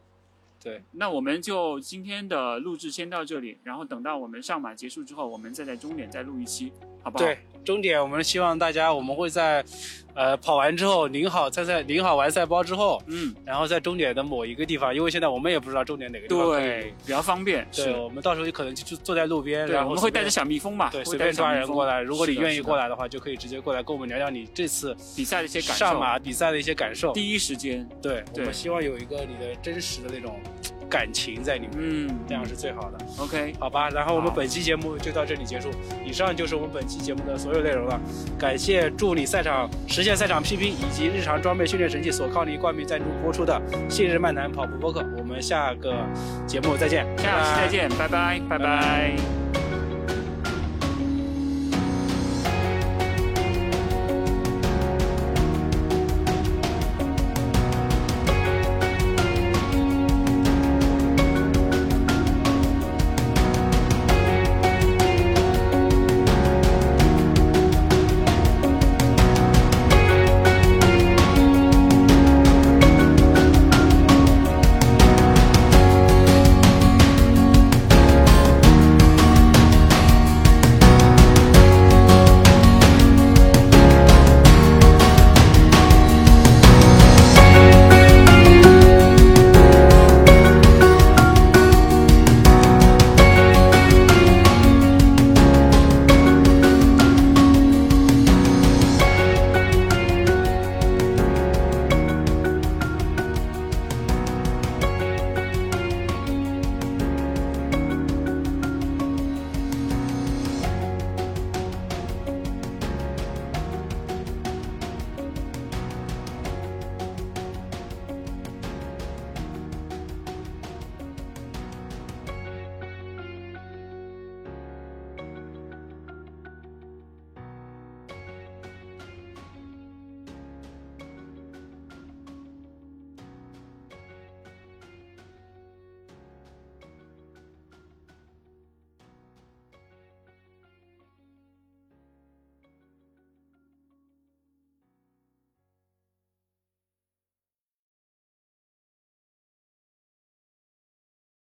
对，那我们就今天的录制先到这里，然后等到我们上马结束之后，我们再在终点再录一期，好不好？对，终点我们希望大家，我们会在，呃，跑完之后领好参赛领好完赛包之后，嗯，然后在终点的某一个地方，因为现在我们也不知道终点哪个地方对，比较方便。对，我们到时候就可能就就坐在路边，对然后我们会带着小蜜蜂嘛对，随便抓人过来。如果你愿意过来的话，就可以直接过来跟我们聊聊你这次比赛的一些感受上马比赛的一些感受。第一时间，对，我们希望有一个你的真实的那种感情在里面，嗯，这样是最好的。OK，好吧，然后我们本期节目就到这里结束。以上就是我们本期节目的所有内容了。感谢助理赛场实现赛场 PP 以及日常装备训练神器索康尼冠名赞助播出的《信日漫谈跑步播客》，我们下个节目再见，下期再见，拜拜，拜拜